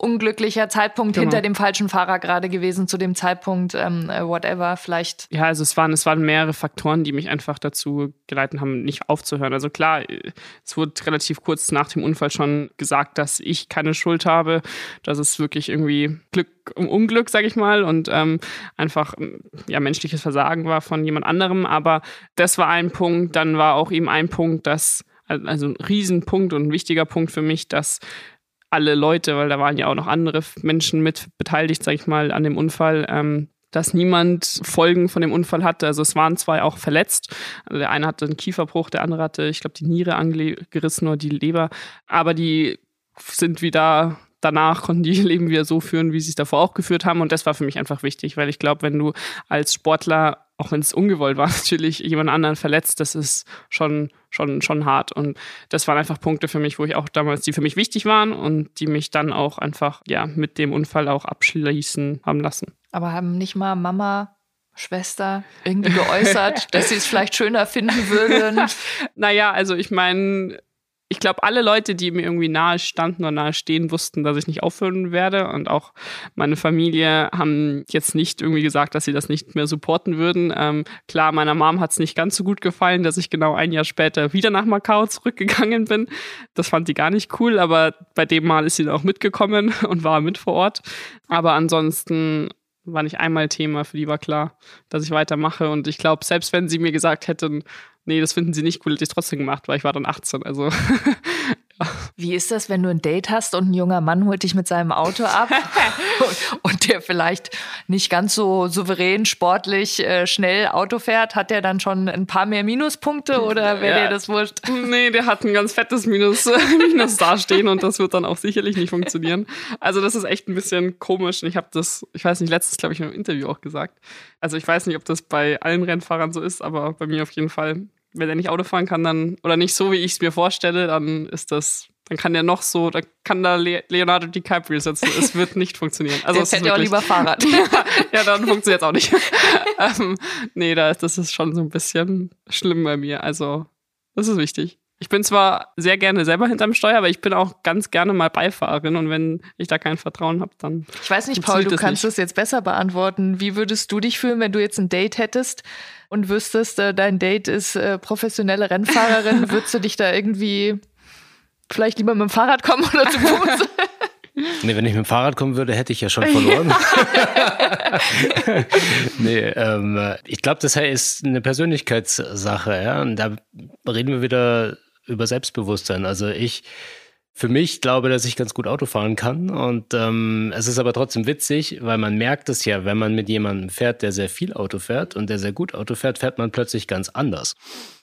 unglücklicher Zeitpunkt genau. hinter dem falschen Fahrer gerade gewesen zu dem Zeitpunkt, ähm, äh, whatever, vielleicht. Ja, also es waren, es waren mehrere Faktoren, die mich einfach dazu geleitet haben, nicht aufzuhören. Also klar, es wurde relativ kurz nach dem Unfall schon gesagt, dass ich keine Schuld habe, dass es wirklich irgendwie Glück um Unglück, sag ich mal, und ähm, einfach ja menschliches Versagen war von jemand anderem. Aber das war ein Punkt. Dann war auch eben ein Punkt, dass also ein Riesenpunkt und ein wichtiger Punkt für mich, dass alle Leute, weil da waren ja auch noch andere Menschen mit beteiligt, sag ich mal, an dem Unfall, ähm, dass niemand Folgen von dem Unfall hatte. Also es waren zwei auch verletzt. Also der eine hatte einen Kieferbruch, der andere hatte, ich glaube, die Niere angerissen oder die Leber. Aber die sind wieder danach konnten die Leben wieder so führen, wie sie es davor auch geführt haben. Und das war für mich einfach wichtig, weil ich glaube, wenn du als Sportler auch wenn es ungewollt war, natürlich jemand anderen verletzt, das ist schon, schon, schon hart. Und das waren einfach Punkte für mich, wo ich auch damals, die für mich wichtig waren und die mich dann auch einfach, ja, mit dem Unfall auch abschließen haben lassen. Aber haben nicht mal Mama, Schwester irgendwie geäußert, dass sie es vielleicht schöner finden würden? naja, also ich meine, ich glaube, alle Leute, die mir irgendwie nahe standen oder nahe stehen, wussten, dass ich nicht aufhören werde. Und auch meine Familie haben jetzt nicht irgendwie gesagt, dass sie das nicht mehr supporten würden. Ähm, klar, meiner Mom hat es nicht ganz so gut gefallen, dass ich genau ein Jahr später wieder nach Macau zurückgegangen bin. Das fand die gar nicht cool, aber bei dem Mal ist sie dann auch mitgekommen und war mit vor Ort. Aber ansonsten war nicht einmal Thema, für die war klar, dass ich weitermache. Und ich glaube, selbst wenn sie mir gesagt hätten, nee, das finden sie nicht cool, hätte ich trotzdem gemacht, weil ich war dann 18. Also Wie ist das, wenn du ein Date hast und ein junger Mann holt dich mit seinem Auto ab und, und, der vielleicht nicht ganz so souverän, sportlich, äh, schnell Auto fährt? Hat der dann schon ein paar mehr Minuspunkte oder wäre ja. dir das wurscht? Nee, der hat ein ganz fettes Minus, Minus dastehen und das wird dann auch sicherlich nicht funktionieren. Also das ist echt ein bisschen komisch und ich habe das, ich weiß nicht, letztes glaube ich in einem Interview auch gesagt. Also ich weiß nicht, ob das bei allen Rennfahrern so ist, aber bei mir auf jeden Fall wenn er nicht Auto fahren kann, dann, oder nicht so, wie ich es mir vorstelle, dann ist das, dann kann der noch so, da kann da Leonardo DiCaprio sitzen. Es wird nicht funktionieren. Also der fährt ja auch lieber Fahrrad. ja, dann funktioniert es auch nicht. ähm, nee, da, das ist schon so ein bisschen schlimm bei mir. Also, das ist wichtig. Ich bin zwar sehr gerne selber hinterm Steuer, aber ich bin auch ganz gerne mal Beifahrerin und wenn ich da kein Vertrauen habe, dann. Ich weiß nicht, Paul, du kannst es jetzt besser beantworten. Wie würdest du dich fühlen, wenn du jetzt ein Date hättest und wüsstest, äh, dein Date ist äh, professionelle Rennfahrerin? Würdest du dich da irgendwie vielleicht lieber mit dem Fahrrad kommen oder zu Fuß? Nee, wenn ich mit dem Fahrrad kommen würde, hätte ich ja schon verloren. nee, ähm, ich glaube, das ist eine Persönlichkeitssache, ja. Und da reden wir wieder über Selbstbewusstsein. Also ich für mich glaube, dass ich ganz gut Auto fahren kann. Und ähm, es ist aber trotzdem witzig, weil man merkt es ja, wenn man mit jemandem fährt, der sehr viel Auto fährt und der sehr gut Auto fährt, fährt man plötzlich ganz anders.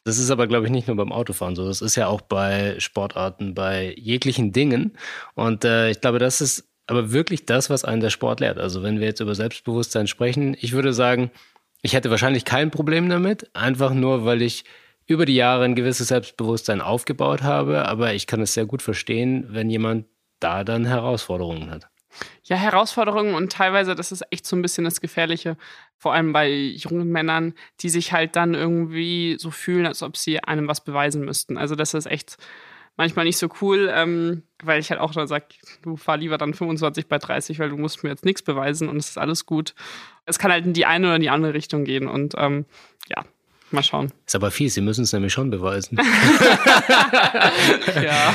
Das ist aber, glaube ich, nicht nur beim Autofahren so. Das ist ja auch bei Sportarten, bei jeglichen Dingen. Und äh, ich glaube, das ist aber wirklich das, was einen der Sport lehrt. Also wenn wir jetzt über Selbstbewusstsein sprechen, ich würde sagen, ich hätte wahrscheinlich kein Problem damit, einfach nur, weil ich über die Jahre ein gewisses Selbstbewusstsein aufgebaut habe, aber ich kann es sehr gut verstehen, wenn jemand da dann Herausforderungen hat. Ja, Herausforderungen und teilweise, das ist echt so ein bisschen das Gefährliche, vor allem bei jungen Männern, die sich halt dann irgendwie so fühlen, als ob sie einem was beweisen müssten. Also das ist echt manchmal nicht so cool, ähm, weil ich halt auch dann sage, du fahr lieber dann 25 bei 30, weil du musst mir jetzt nichts beweisen und es ist alles gut. Es kann halt in die eine oder die andere Richtung gehen und ähm, ja, Mal schauen. Ist aber fies, sie müssen es nämlich schon beweisen. ja.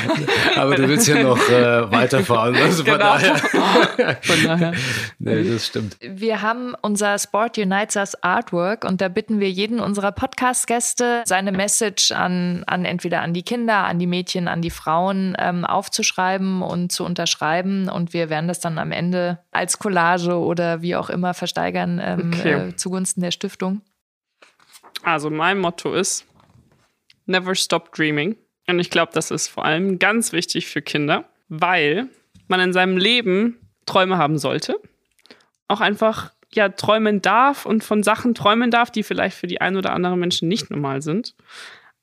Aber du willst ja noch äh, weiterfahren. Also von Genau. daher. Von daher. Nee, das stimmt. Wir haben unser Sport Unites Us Artwork und da bitten wir jeden unserer Podcast-Gäste, seine Message an, an entweder an die Kinder, an die Mädchen, an die Frauen ähm, aufzuschreiben und zu unterschreiben. Und wir werden das dann am Ende als Collage oder wie auch immer versteigern ähm, Okay. äh, zugunsten der Stiftung. Also mein Motto ist Never Stop Dreaming. Und ich glaube, das ist vor allem ganz wichtig für Kinder, weil man in seinem Leben Träume haben sollte. Auch einfach ja träumen darf und von Sachen träumen darf, die vielleicht für die ein oder andere Menschen nicht normal sind.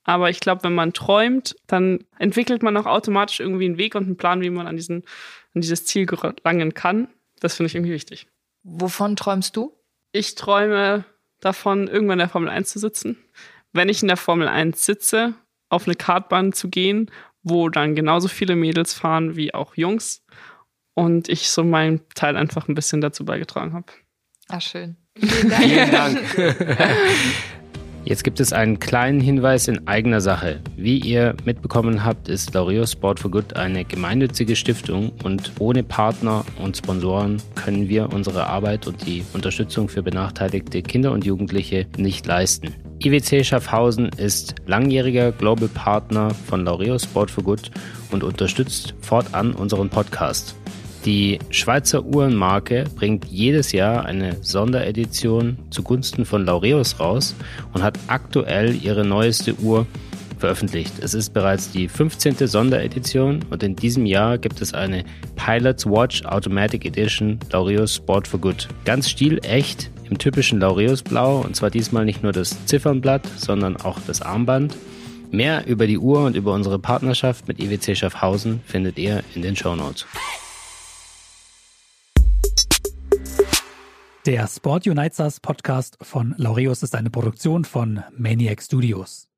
Aber ich glaube, wenn man träumt, dann entwickelt man auch automatisch irgendwie einen Weg und einen Plan, wie man an, diesen, an dieses Ziel gelangen kann. Das finde ich irgendwie wichtig. Wovon träumst du? Ich träume davon, irgendwann in der Formel 1 zu sitzen. Wenn ich in der Formel 1 sitze, auf eine Kartbahn zu gehen, wo dann genauso viele Mädels fahren wie auch Jungs und ich so meinen Teil einfach ein bisschen dazu beigetragen habe. Ah, schön. Vielen Dank. Jetzt gibt es einen kleinen Hinweis in eigener Sache. Wie ihr mitbekommen habt, ist Laureo Sport for Good eine gemeinnützige Stiftung und ohne Partner und Sponsoren können wir unsere Arbeit und die Unterstützung für benachteiligte Kinder und Jugendliche nicht leisten. IWC Schaffhausen ist langjähriger Global Partner von Laureo Sport for Good und unterstützt fortan unseren Podcast. Die Schweizer Uhrenmarke bringt jedes Jahr eine Sonderedition zugunsten von Laureus raus und hat aktuell ihre neueste Uhr veröffentlicht. Es ist bereits die 15. Sonderedition und in diesem Jahr gibt es eine Pilot's Watch Automatic Edition Laureus Sport for Good. Ganz stilecht im typischen Laureus Blau und zwar diesmal nicht nur das Ziffernblatt, sondern auch das Armband. Mehr über die Uhr und über unsere Partnerschaft mit IWC Schaffhausen findet ihr in den Shownotes. Der Sport Unites Podcast von Laureus ist eine Produktion von Maniac Studios.